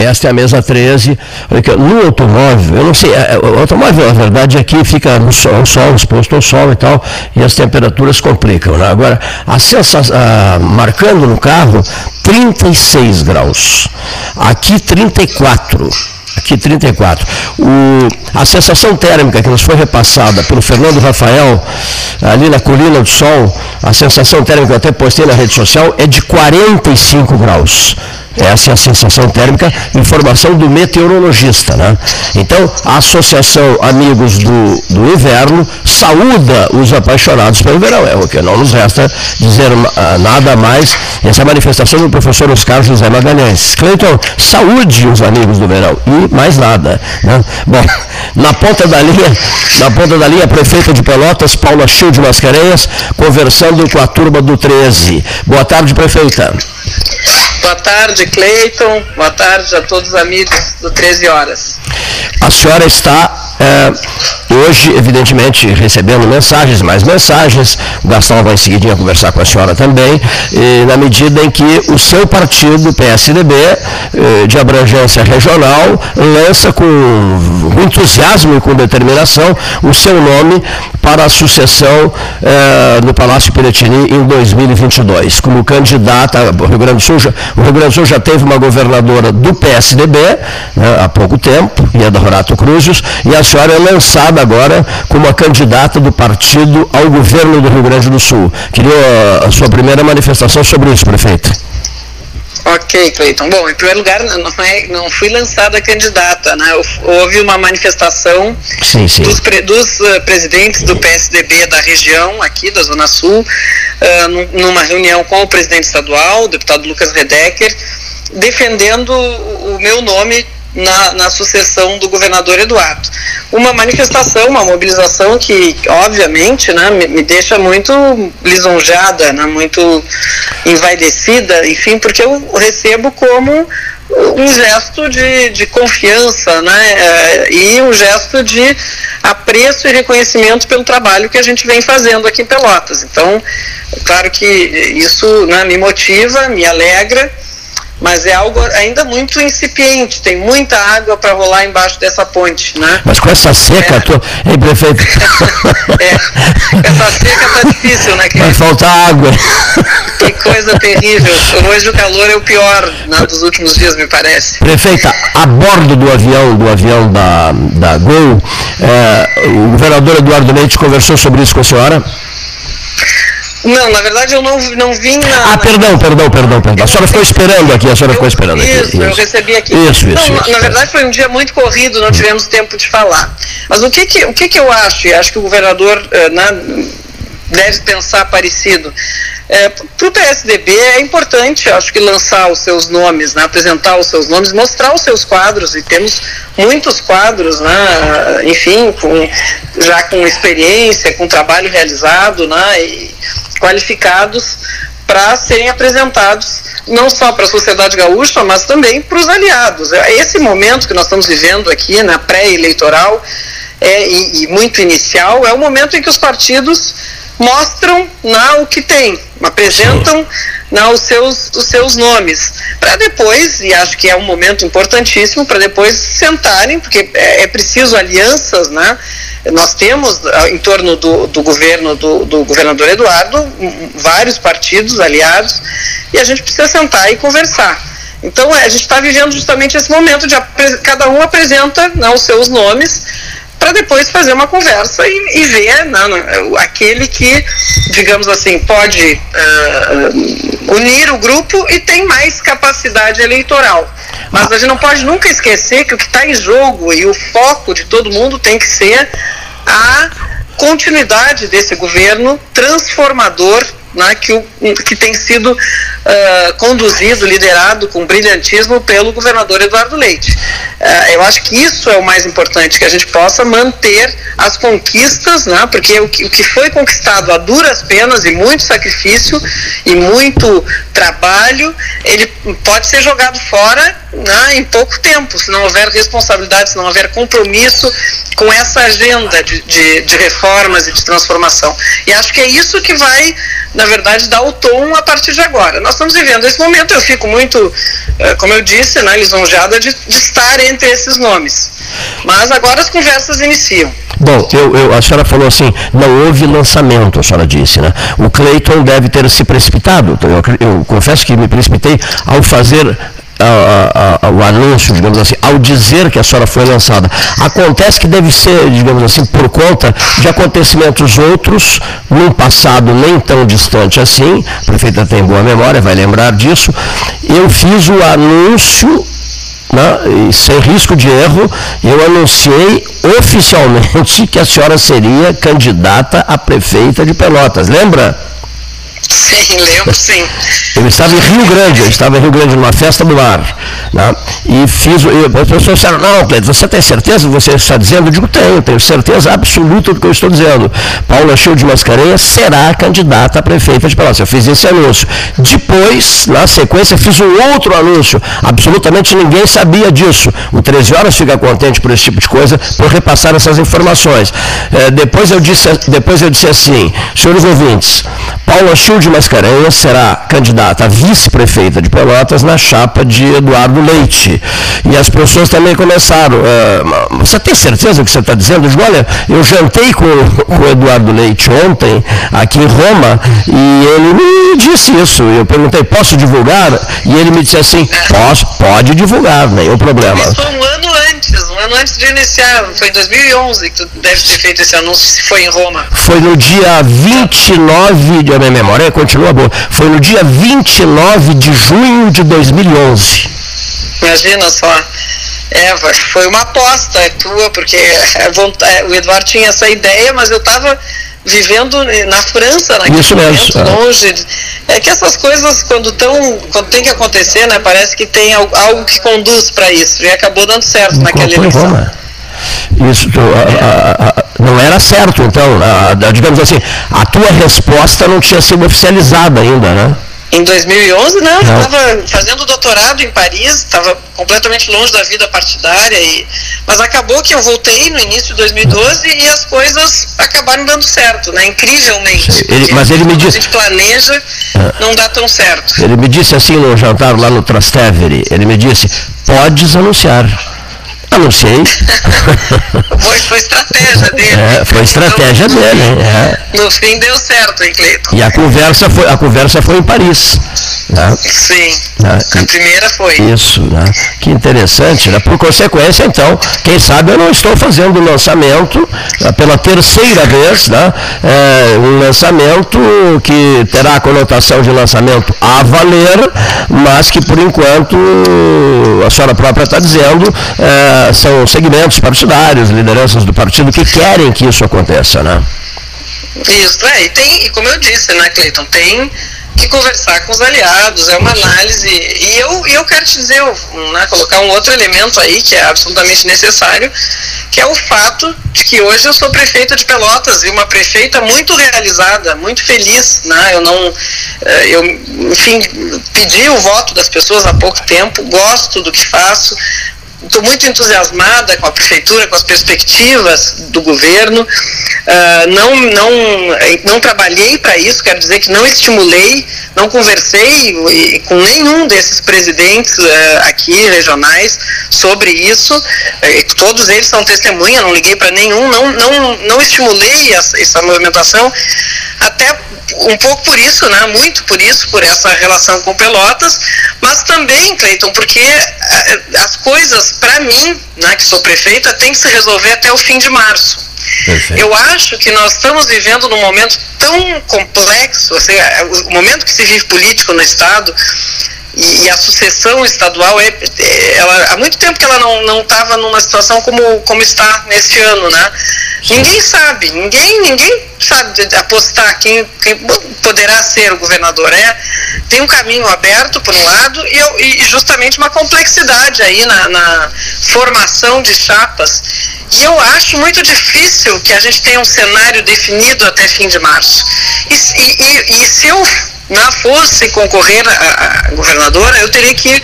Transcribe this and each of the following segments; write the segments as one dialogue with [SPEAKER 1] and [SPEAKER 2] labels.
[SPEAKER 1] esta é a mesa 13. No automóvel, eu não sei, é, o automóvel, a verdade é que fica no sol, sol, exposto ao sol e tal, e as temperaturas complicam. Né? Agora, a sensação, marcando no carro 36 graus. Aqui 34 aqui 34. O, a sensação térmica que nos foi repassada pelo Fernando Rafael, ali na Colina do Sol, a sensação térmica que eu até postei na rede social é de 45 graus. Essa é a sensação térmica, informação do meteorologista. Né? Então, a Associação Amigos do, do Inverno saúda os apaixonados pelo verão. É o que não nos resta dizer uh, nada mais. Essa é manifestação do professor Oscar José Magalhães. Cleiton, saúde os amigos do verão. E mais nada. Né? Bom, na ponta da linha, na ponta da linha, a prefeita de Pelotas, Paula Chil de Mascarenhas, conversando com a turma do 13. Boa tarde, prefeita.
[SPEAKER 2] Boa tarde, Cleiton. Boa tarde a todos os amigos do 13 Horas.
[SPEAKER 1] A senhora está é, hoje, evidentemente, recebendo mensagens, mais mensagens, o Gastão vai em seguidinha conversar com a senhora também, na medida em que o seu partido, PSDB, eh, de abrangência regional, lança com, entusiasmo e com determinação o seu nome para a sucessão eh, no Palácio Piratini em 2022, como candidata, o Rio Grande do Sul, já, o Rio Grande do Sul já teve uma governadora do PSDB né, há pouco tempo, e é da Rorato Cruzes, e a senhora é lançada agora como a candidata do partido ao governo do Rio Grande do Sul. Queria a sua primeira manifestação sobre isso, prefeito.
[SPEAKER 2] Ok, Cleiton. Bom, em primeiro lugar, não, é, não fui lançada candidata, né? Houve uma manifestação sim, sim. dos, pre, dos uh, presidentes do PSDB da região, aqui da Zona Sul, uh, numa reunião com o presidente estadual, o deputado Lucas Redecker, defendendo o, o meu nome na, na sucessão do governador Eduardo. Uma manifestação, uma mobilização que, obviamente, né, me, me deixa muito lisonjada, né, muito envaidecida, enfim, porque eu recebo como um gesto de, de confiança né, é, e um gesto de apreço e reconhecimento pelo trabalho que a gente vem fazendo aqui em Pelotas. Então, claro que isso né, me motiva, me alegra mas é algo ainda muito incipiente, tem muita água para rolar embaixo dessa ponte, né?
[SPEAKER 1] Mas com essa seca, é. tô... Ei, prefeito?
[SPEAKER 2] é, essa seca tá difícil, né?
[SPEAKER 1] Que... Vai faltar água.
[SPEAKER 2] Que coisa terrível. Hoje o calor é o pior né, dos últimos dias, me parece.
[SPEAKER 1] Prefeita, a bordo do avião, do avião da, da Gol, é, o governador Eduardo Leite conversou sobre isso com a senhora?
[SPEAKER 2] Não, na verdade eu não, não vim na.
[SPEAKER 1] Ah, perdão, perdão, perdão, perdão. A senhora ficou esperando aqui, a senhora eu, ficou esperando
[SPEAKER 2] isso,
[SPEAKER 1] aqui.
[SPEAKER 2] Isso, eu recebi aqui.
[SPEAKER 1] Isso, isso.
[SPEAKER 2] Não,
[SPEAKER 1] isso,
[SPEAKER 2] na verdade foi um dia muito corrido, não tivemos tempo de falar. Mas o que que, o que, que eu acho, e acho que o governador eh, né, deve pensar parecido. É, Para o PSDB é importante, acho que lançar os seus nomes, né, apresentar os seus nomes, mostrar os seus quadros, e temos muitos quadros, né, enfim, com, já com experiência, com trabalho realizado, né, e qualificados para serem apresentados não só para a sociedade gaúcha, mas também para os aliados. É, esse momento que nós estamos vivendo aqui, na pré-eleitoral, é, e, e muito inicial, é o momento em que os partidos mostram na o que tem, apresentam na os seus, os seus nomes, para depois, e acho que é um momento importantíssimo, para depois sentarem, porque é, é, preciso alianças, né? Nós temos ah, em torno do, do governo do, do governador Eduardo vários partidos aliados e a gente precisa sentar e conversar. Então a gente está vivendo justamente esse momento de cada um apresenta né, os seus nomes para depois fazer uma conversa e, e ver né, não, aquele que, digamos assim, pode uh, unir o grupo e tem mais capacidade eleitoral. Mas a gente não pode nunca esquecer que o que está em jogo e o foco de todo mundo tem que ser a continuidade desse governo transformador né, que, o, que tem sido uh, conduzido, liderado com brilhantismo pelo governador Eduardo Leite. Uh, eu acho que isso é o mais importante, que a gente possa manter as conquistas, né, porque o que, o que foi conquistado a duras penas e muito sacrifício e muito trabalho, ele pode ser jogado fora né, em pouco tempo, se não houver responsabilidade, se não houver compromisso com essa agenda de, de, de reformas e de transformação. E acho que é isso que vai na verdade, dar o tom a partir de agora. Nós estamos vivendo esse momento, eu fico muito, eh, como eu disse, né, lisonjeada de, de estar entre esses nomes. Mas agora as conversas iniciam.
[SPEAKER 1] Bom, eu, eu, a senhora falou assim, não houve lançamento, a senhora disse, né? O Cleiton deve ter se precipitado. Eu, eu confesso que me precipitei ao fazer o anúncio, digamos assim, ao dizer que a senhora foi lançada. Acontece que deve ser, digamos assim, por conta de acontecimentos outros, num passado nem tão distante assim, a prefeita tem boa memória, vai lembrar disso. Eu fiz o anúncio né, sem risco de erro, eu anunciei oficialmente que a senhora seria candidata a prefeita de Pelotas. Lembra?
[SPEAKER 2] Sim, lembro sim.
[SPEAKER 1] Eu estava em Rio Grande, eu estava em Rio Grande numa festa do mar. Né? E fiz, e as pessoas disseram, não, Cleiton, você tem certeza que você está dizendo? Eu digo, tenho, tenho certeza absoluta do que eu estou dizendo. Paula Show de Mascarenhas será candidata a prefeita de Pelotas. Eu fiz esse anúncio. Depois, na sequência, fiz um outro anúncio. Absolutamente ninguém sabia disso. O 13 Horas fica contente por esse tipo de coisa, por repassar essas informações. É, depois, eu disse, depois eu disse assim, senhores ouvintes, Paula Show de Mascarenhas será candidata a vice-prefeita de Pelotas na chapa de Eduardo Leite. E as pessoas também começaram. Uh, você tem certeza do que você está dizendo? Eu digo, olha, eu jantei com, com o Eduardo Leite ontem, aqui em Roma, e ele me disse isso. Eu perguntei, posso divulgar? E ele me disse assim, posso, pode divulgar, nenhum problema.
[SPEAKER 2] Isso um ano antes, um ano antes de iniciar, foi em 2011 que tu deve ter feito esse anúncio, se foi em Roma.
[SPEAKER 1] Foi no dia 29 de minha memória, continua boa. Foi no dia 29 de junho de 2011.
[SPEAKER 2] Imagina só. É, foi uma aposta é tua, porque é, o Eduardo tinha essa ideia, mas eu estava vivendo na França naquele
[SPEAKER 1] Isso
[SPEAKER 2] momento,
[SPEAKER 1] mesmo.
[SPEAKER 2] longe. É que essas coisas, quando, tão, quando tem que acontecer, né, parece que tem algo que conduz para isso. E acabou dando certo naquela eleição. Roma.
[SPEAKER 1] Isso a, a, não era certo, então, digamos assim, a tua resposta não tinha sido oficializada ainda, né?
[SPEAKER 2] Em 2011, não, não. estava fazendo doutorado em Paris, estava completamente longe da vida partidária, e, mas acabou que eu voltei no início de 2012 e as coisas acabaram dando certo, né? Incrivelmente.
[SPEAKER 1] Ele, mas ele me disse.
[SPEAKER 2] A gente planeja, ah. não dá tão certo.
[SPEAKER 1] Ele me disse assim no jantar lá no Trastevere, ele me disse, podes anunciar. Anunciei.
[SPEAKER 2] foi, foi estratégia dele.
[SPEAKER 1] É, foi estratégia então, dele.
[SPEAKER 2] É. No fim deu certo, hein, Cleiton?
[SPEAKER 1] E a conversa foi, a conversa foi em Paris.
[SPEAKER 2] Né? Sim. Né? A primeira foi.
[SPEAKER 1] Isso, né? Que interessante. Né? Por consequência, então, quem sabe eu não estou fazendo o lançamento né, pela terceira vez, né? É, um lançamento que terá a conotação de lançamento a valer, mas que por enquanto a senhora própria está dizendo. É, são segmentos partidários, lideranças do partido que querem que isso aconteça, né?
[SPEAKER 2] Isso, é, e tem, e como eu disse, né, Cleiton, tem que conversar com os aliados, é uma análise. E eu, eu quero te dizer, né, colocar um outro elemento aí que é absolutamente necessário, que é o fato de que hoje eu sou prefeita de Pelotas e uma prefeita muito realizada, muito feliz. Né? Eu não. Eh, eu, enfim, pedi o voto das pessoas há pouco tempo, gosto do que faço, estou muito entusiasmada com a prefeitura, com as perspectivas do governo. Uh, não, não, não trabalhei para isso, quero dizer que não estimulei, não conversei com nenhum desses presidentes uh, aqui regionais sobre isso. Uh, todos eles são testemunha, não liguei para nenhum, não, não, não estimulei essa, essa movimentação, até um pouco por isso, né? Muito por isso, por essa relação com Pelotas, mas também, Cleiton, porque eh, as coisas, para mim, né, que sou prefeita, tem que se resolver até o fim de março. Perfeito. Eu acho que nós estamos vivendo num momento tão complexo, assim, é, o momento que se vive político no Estado, e, e, a sucessão estadual é, é, ela, há muito tempo que ela não estava numa situação como, como está neste ano, né? Ninguém sabe, ninguém, ninguém sabe apostar quem, quem poderá ser o governador. É, tem um caminho aberto, por um lado, e, e justamente uma complexidade aí na, na, formação de chapas. E eu acho muito difícil que a gente tenha um cenário definido até fim de março. E, e, e se eu não fosse concorrer a, a governadora, eu teria que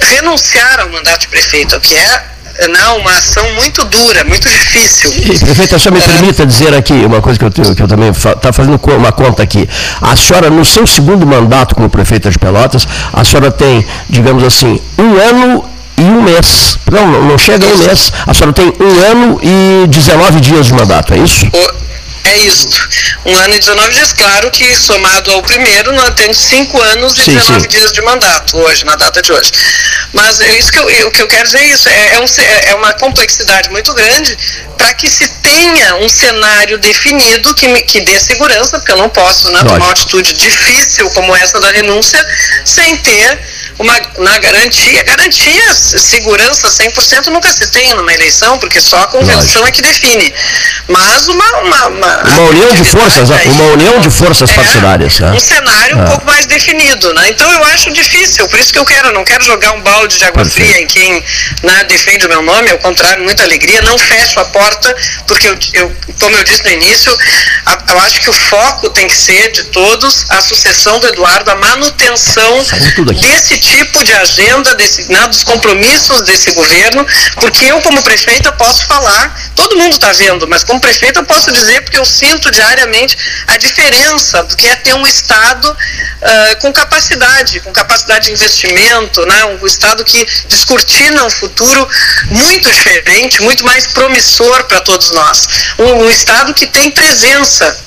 [SPEAKER 2] renunciar ao mandato de prefeito, que é não, uma ação muito dura, muito difícil.
[SPEAKER 1] E, prefeita, só me é... permita dizer aqui uma coisa que eu, tenho, que eu também está fa fazendo uma conta aqui. A senhora, no seu segundo mandato como prefeita de Pelotas, a senhora tem, digamos assim, um ano e um mês. Não, não chega a um mês. A senhora tem um ano e 19 dias de mandato, é isso?
[SPEAKER 2] O... É isso. Um ano e 19 dias, claro que somado ao primeiro, nós temos cinco anos e sim, 19 sim. dias de mandato hoje, na data de hoje. Mas é isso que eu, o que eu quero dizer é isso, é, é, um, é uma complexidade muito grande para que se tenha um cenário definido que, me, que dê segurança, porque eu não posso né, tomar uma atitude difícil como essa da renúncia sem ter uma na garantia, garantia, segurança 100% nunca se tem numa eleição, porque só a convenção é que define. Mas uma. Uma, uma,
[SPEAKER 1] uma união de forças, aí, uma união de forças é, partidárias.
[SPEAKER 2] É. Um cenário é. um pouco mais definido. Né? Então eu acho difícil, por isso que eu quero, não quero jogar um balde de água Perfeito. fria em quem né, defende o meu nome, ao contrário, muita alegria, não fecho a porta, porque eu, eu como eu disse no início, a, eu acho que o foco tem que ser de todos a sucessão do Eduardo, a manutenção desse tipo de agenda, desse, né, dos compromissos desse governo, porque eu, como prefeita, posso falar, todo mundo está vendo, mas como prefeita eu posso dizer, porque eu sinto diariamente a diferença do que é ter um Estado uh, com capacidade, com capacidade de investimento, né, um Estado que descortina um futuro muito diferente, muito mais promissor para todos nós. Um, um Estado que tem presença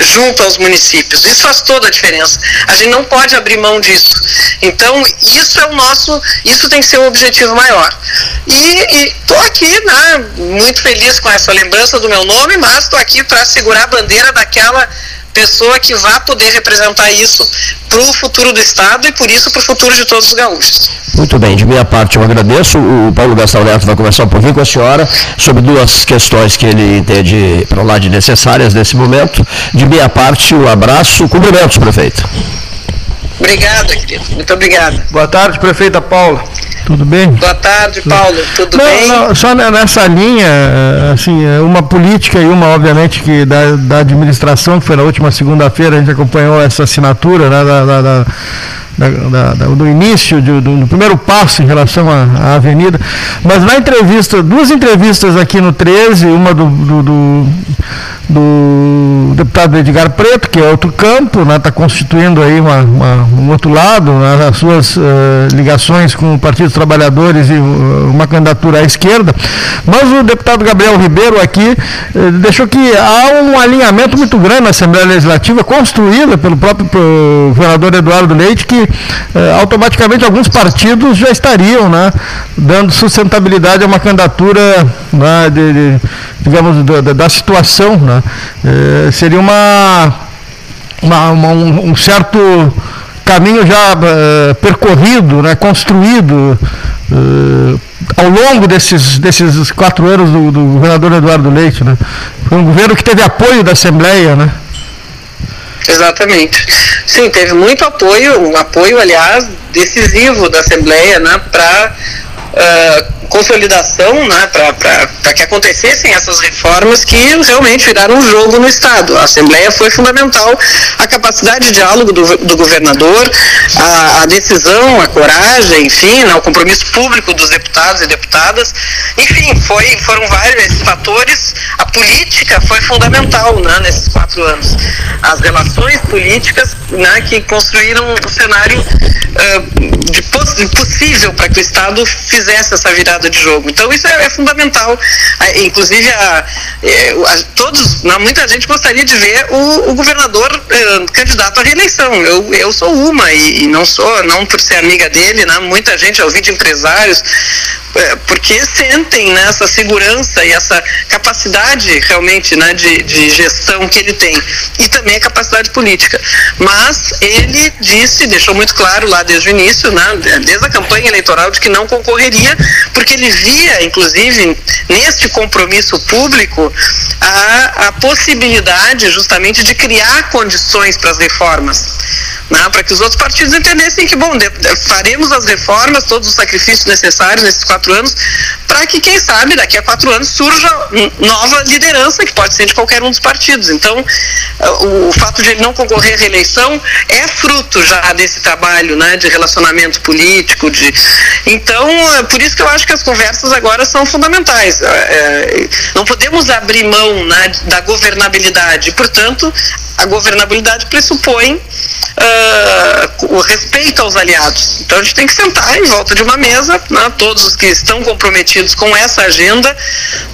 [SPEAKER 2] junto aos municípios. Isso faz toda a diferença. A gente não pode abrir mão disso. Então, isso é o nosso, isso tem que ser o objetivo maior. E estou aqui, né, muito feliz com essa lembrança do meu nome, mas estou aqui para segurar a bandeira daquela pessoa que vá poder representar isso para o futuro do Estado e por isso para o futuro de todos os gaúchos.
[SPEAKER 1] Muito bem, de minha parte eu agradeço. O Paulo Gastão Neto vai conversar um pouquinho com a senhora sobre duas questões que ele entende para lá de necessárias nesse momento. De minha parte, um abraço, cumprimentos, prefeito.
[SPEAKER 2] Obrigada, querido. Muito obrigada.
[SPEAKER 3] Boa tarde, prefeita Paula. Tudo bem?
[SPEAKER 2] Boa tarde, Paulo. Tudo
[SPEAKER 3] não,
[SPEAKER 2] bem?
[SPEAKER 3] Não, só nessa linha, eh, assim, é uma política e uma, obviamente, que da, da administração, que foi na última segunda-feira, a gente acompanhou essa assinatura né, da, da, da da, da, do início, de, do, do, primeiro passo em relação à, à, avenida. Mas na entrevista, duas entrevistas aqui no 13, uma do, do, do, do deputado Edgar Preto, que é outro campo, está né, tá constituindo aí uma, uma, um outro lado, né, as suas uh, ligações com o Partido dos Trabalhadores e uh, uma candidatura à esquerda. Mas o deputado Gabriel Ribeiro aqui uh, deixou que há um alinhamento muito grande na Assembleia Legislativa, construída pelo próprio governador Eduardo Leite, que automaticamente alguns partidos já estariam né, dando sustentabilidade a uma candidatura né, de, de, digamos, da, da situação. Né, eh, seria uma, uma, uma um, um, certo caminho já uh, percorrido, né, construído uh, ao longo desses, desses quatro anos do, do governador Eduardo Leite. Né. Foi um governo que teve apoio da Assembleia, né?
[SPEAKER 2] Exatamente. Sim, teve muito apoio, um apoio, aliás, decisivo da Assembleia né, para consolidação, né, para que acontecessem essas reformas que realmente viraram um jogo no Estado. A Assembleia foi fundamental, a capacidade de diálogo do, do governador, a, a, decisão, a coragem, enfim, né, o compromisso público dos deputados e deputadas, enfim, foi, foram vários esses fatores. A política foi fundamental né, nesses quatro anos. As relações políticas né, que construíram um cenário uh, de, poss possível para que o Estado fizesse essa virada de jogo. Então isso é, é fundamental. Inclusive, a, é, a, todos, muita gente gostaria de ver o, o governador uh, candidato à reeleição. Eu, eu sou uma e, e, não sou, não por ser amiga dele, né, muita gente, ouvi de empresários, é, porque sentem né, essa segurança e essa capacidade realmente né, de, de gestão que ele tem e também a capacidade política. Mas ele disse, deixou muito claro lá desde o início, né, desde a campanha eleitoral, de que não concorreria, porque ele via, inclusive, neste compromisso público, a, a possibilidade justamente de criar condições para as reformas né, para que os outros partidos entendessem que, bom, de, de, faremos as reformas, todos os sacrifícios necessários nesses quatro anos, para que, quem sabe, daqui a quatro anos surja nova liderança, que pode ser de qualquer um dos partidos. Então, o, o fato de ele não concorrer à reeleição é fruto já desse trabalho né, de relacionamento político. De... Então, é por isso que eu acho que as conversas agora são fundamentais. É, é não podemos abrir mão né, da governabilidade. Portanto, a governabilidade pressupõe uh, o respeito aos aliados. Então a gente tem que sentar em volta de uma mesa, né, todos os que estão comprometidos com essa agenda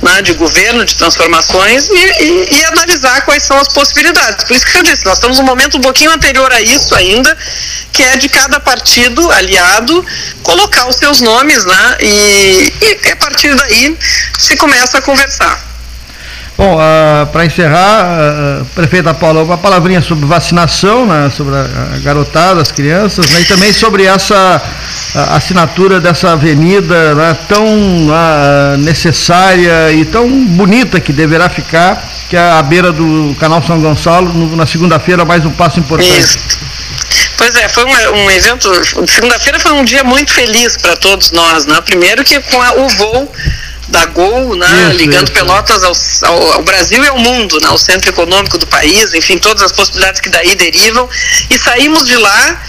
[SPEAKER 2] né, de governo, de transformações, e, e, e, analisar quais são as possibilidades. Por isso que eu disse, nós estamos num momento um pouquinho anterior a isso ainda, que é de cada partido aliado colocar os seus nomes, né, e, e a partir daí se começa a conversar.
[SPEAKER 3] Bom, uh, para encerrar, uh, prefeita Paula, uma palavrinha sobre vacinação, né, sobre a, a garotada, as crianças, né, e também sobre essa assinatura dessa avenida né, tão uh, necessária e tão bonita que deverá ficar, que é a beira do Canal São Gonçalo, no, na segunda-feira, mais um passo importante. Isso.
[SPEAKER 2] Pois é, foi um, um evento. Segunda-feira foi um dia muito feliz para todos nós, né? Primeiro que com a, o voo da Gol, né, isso, ligando isso. Pelotas ao, ao, ao, Brasil e ao mundo, né, ao centro econômico do país, enfim, todas as possibilidades que daí derivam. E saímos de lá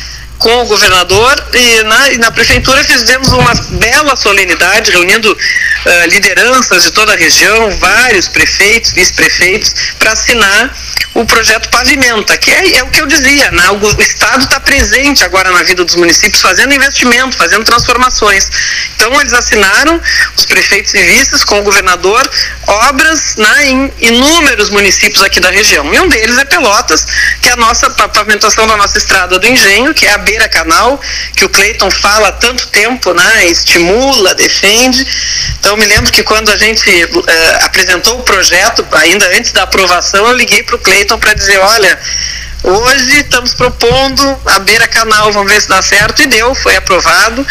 [SPEAKER 2] com o governador e na, e na prefeitura fizemos uma bela solenidade, reunindo uh, lideranças de toda a região, vários prefeitos, vice-prefeitos, para assinar o projeto Pavimenta, que é, é o que eu dizia, né? o, Estado está presente agora na vida dos municípios, fazendo investimento, fazendo transformações. Então, eles assinaram, os prefeitos e vices, com o governador, obras né, em inúmeros municípios aqui da região. E um deles é Pelotas, que é a nossa a pavimentação da nossa estrada do Engenho, que é a beira canal, que o Cleiton fala há tanto tempo, né? estimula, defende. Então, me lembro que quando a gente uh, apresentou o projeto, ainda antes da aprovação, eu liguei para o Cleiton para dizer, olha, hoje estamos propondo a beira canal, vamos ver se dá certo, e deu, foi aprovado.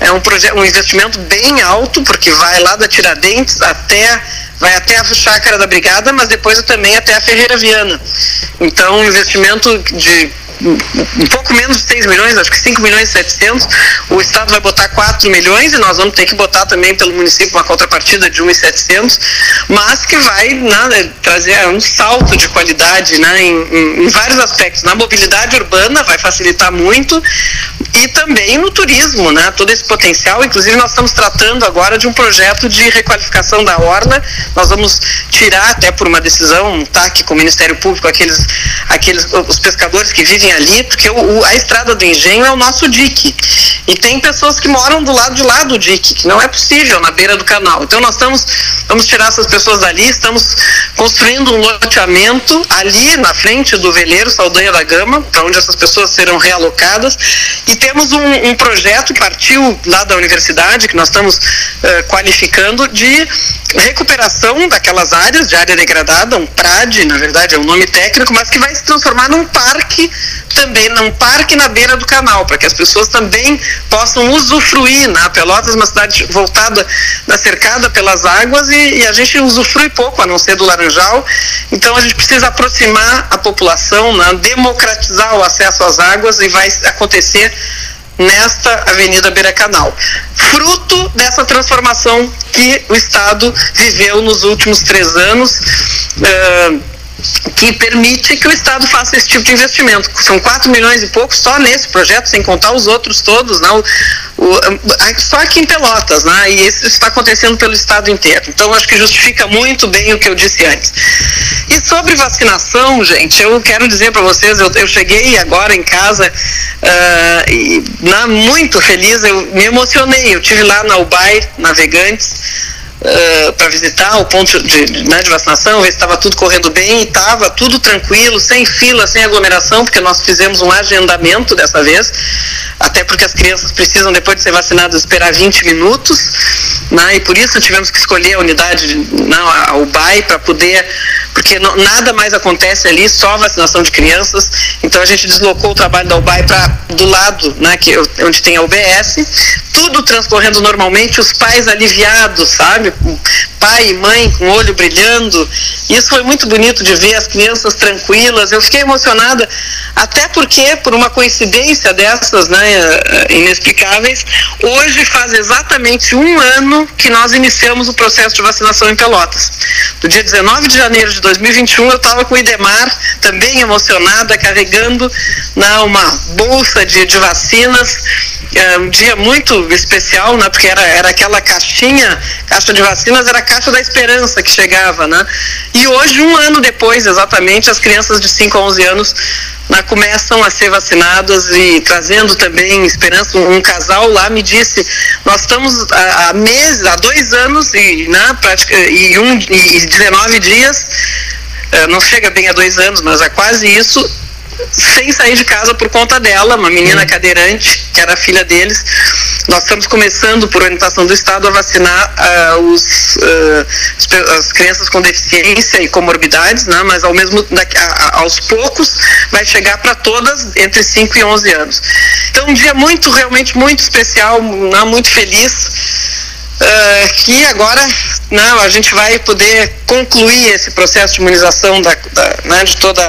[SPEAKER 2] É um, projeto, um investimento bem alto, porque vai lá da Tiradentes até vai até a chácara da Brigada, mas depois também até a Ferreira Viana. Então, um investimento de um pouco menos de 6 milhões, acho que 5 milhões e 700. O Estado vai botar 4 milhões e nós vamos ter que botar também pelo município uma contrapartida de 1,700, mas que vai né, trazer um salto de qualidade né, em, em, em, vários aspectos. Na mobilidade urbana vai facilitar muito e também no turismo, né, todo esse potencial. Inclusive, nós estamos tratando agora de um projeto de requalificação da Orla. Nós vamos tirar, até por uma decisão, um TAC com o Ministério Público, aqueles, aqueles os pescadores que vivem ali, porque o, o, a estrada do engenho é o nosso dique. E tem pessoas que moram do lado de lá do dique, que não é possível, na beira do canal. Então nós estamos, vamos tirar essas pessoas dali, estamos construindo um loteamento ali na frente do veleiro Saldanha da Gama, para onde essas pessoas serão realocadas. E temos um, um, projeto que partiu lá da universidade, que nós estamos uh, qualificando, de recuperação daquelas áreas de área degradada, um PRAD, na verdade é um nome técnico, mas que vai se transformar num parque também, num parque na beira do canal, para que as pessoas também possam usufruir. Na né? Pelotas, uma cidade voltada, na cercada pelas águas e, e, a gente usufrui pouco, a não ser do Laranjal. Então a gente precisa aproximar a população, né? democratizar o acesso às águas e vai acontecer nesta Avenida Beira Canal. Fruto dessa transformação que o Estado viveu nos últimos três anos. Uh, que permite que o Estado faça esse tipo de investimento. São 4 milhões e pouco só nesse projeto, sem contar os outros todos, não, o, só aqui em Pelotas, né? e isso está acontecendo pelo Estado inteiro. Então, acho que justifica muito bem o que eu disse antes. E sobre vacinação, gente, eu quero dizer para vocês, eu, eu, cheguei agora em casa uh, e, na, muito feliz, eu me emocionei. Eu tive lá na UBAI, Navegantes, para visitar o ponto de, né, de vacinação, ver se estava tudo correndo bem, estava tudo tranquilo, sem fila, sem aglomeração, porque nós fizemos um agendamento dessa vez, até porque as crianças precisam, depois de ser vacinadas, esperar 20 minutos, né, e por isso tivemos que escolher a unidade, não, a UBAI, para poder porque não, nada mais acontece ali, só vacinação de crianças. Então a gente deslocou o trabalho da UBAI para do lado, né, que, onde tem a UBS, tudo transcorrendo normalmente, os pais aliviados, sabe? Pai e mãe com o olho brilhando. Isso foi muito bonito de ver as crianças tranquilas. Eu fiquei emocionada, até porque, por uma coincidência dessas, né, inexplicáveis, hoje faz exatamente um ano que nós iniciamos o processo de vacinação em Pelotas. No dia 19 de janeiro de 2021, eu estava com o Idemar, também emocionada, carregando na, uma bolsa de, de vacinas. É um dia muito especial, né, porque era, era aquela caixinha, caixa de vacinas, era a caixa da esperança que chegava. Né? E hoje, um ano depois, exatamente, as crianças de 5 a 11 anos né, começam a ser vacinadas e trazendo também esperança. Um, um casal lá me disse, nós estamos há, há meses, há dois anos e, né, prática, e, um, e 19 dias, eh, não chega bem a dois anos, mas é quase isso, sem sair de casa por conta dela, uma menina uhum. cadeirante, que era filha deles. Nós estamos começando, por orientação do Estado, a vacinar uh, os, uh, as crianças com deficiência e comorbidades, né? mas ao mesmo a, aos poucos vai chegar para todas entre 5 e 11 anos. Então, um dia muito, realmente muito especial, né? muito feliz. Uh, que agora não, né, a gente vai poder concluir esse processo de imunização da, da né, de toda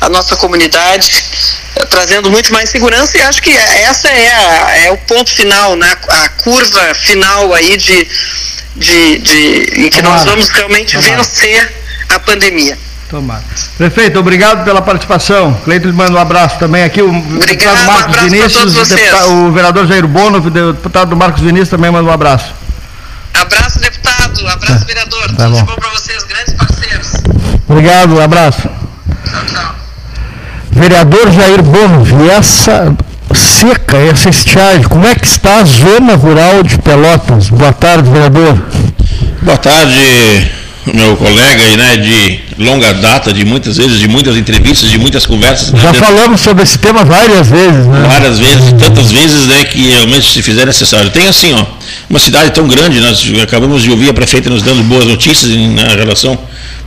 [SPEAKER 2] a nossa comunidade, eh, trazendo muito mais segurança e acho que essa é, a, é o ponto final, né? a curva final aí de, de, de em que Tomara. nós vamos realmente Tomara. vencer a pandemia.
[SPEAKER 3] Tomara. Prefeito, obrigado pela participação. Cleiton manda um abraço também aqui. O
[SPEAKER 2] obrigado, deputado Marcos um Vinícius,
[SPEAKER 3] deputado, o vereador Jair Bono, o deputado Marcos Vinícius também manda um abraço.
[SPEAKER 2] Abraço, deputado. Abraço, tá. vereador. Tá Tudo bom. de bom para vocês, grandes parceiros.
[SPEAKER 3] Obrigado, um abraço. Tchau, tchau. Vereador Jair Bono, e essa seca, essa estiagem, como é que está a zona rural de Pelotas? Boa tarde, vereador.
[SPEAKER 4] Boa tarde, meu colega, né, de longa data, de muitas vezes, de muitas entrevistas, de muitas conversas.
[SPEAKER 3] Já
[SPEAKER 4] né,
[SPEAKER 3] falamos sobre esse tema várias vezes, né?
[SPEAKER 4] Várias vezes, tantas vezes, né, que realmente se fizer necessário. Tem assim, ó, uma cidade tão grande, nós acabamos de ouvir a prefeita nos dando boas notícias na relação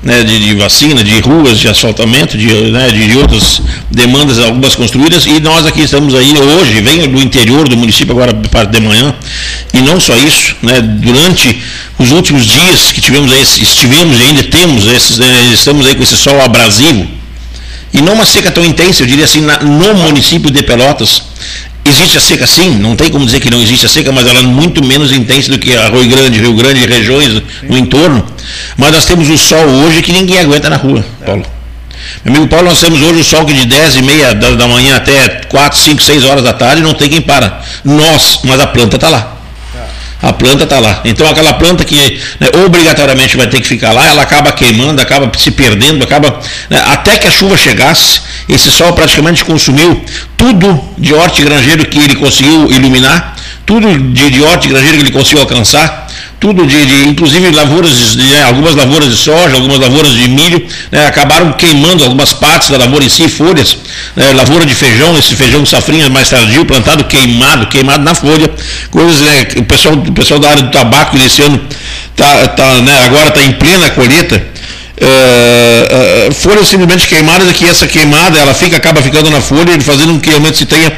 [SPEAKER 4] né, de, de, vacina, de ruas, de asfaltamento, de, né, de outras demandas, algumas construídas, e nós aqui estamos aí hoje, venho do interior do município agora parte de manhã, e não só isso, né, durante os últimos dias que tivemos aí, estivemos e ainda temos, esses, né, estamos aí com esse sol abrasivo, e não uma seca tão intensa, eu diria assim, na, no município de Pelotas, Existe a seca sim, não tem como dizer que não existe a seca, mas ela é muito menos intensa do que a Rio Grande, Rio Grande regiões no entorno. Mas nós temos o sol hoje que ninguém aguenta na rua, Paulo. Meu amigo Paulo, nós temos hoje o sol que de 10 e meia da, da manhã até 4, 5, 6 horas da tarde não tem quem para. Nós, mas a planta está lá a planta está lá. Então aquela planta que né, obrigatoriamente vai ter que ficar lá, ela acaba queimando, acaba se perdendo, acaba. Né, até que a chuva chegasse, esse sol praticamente consumiu tudo de hortigranjeiro que ele conseguiu iluminar, tudo de, de hortigranjeiro que ele conseguiu alcançar, tudo de, de inclusive lavouras, de, né, algumas lavouras de soja, algumas lavouras de milho, né, acabaram queimando algumas partes da lavoura em si, folhas, né, lavoura de feijão, esse feijão safrinha mais tardio, plantado queimado, queimado na folha, coisas, né, o pessoal, o pessoal da área do tabaco nesse ano tá, tá, né, agora está em plena colheita, é, é, folhas simplesmente queimadas, que essa queimada ela fica, acaba ficando na folha, fazendo com que realmente se tenha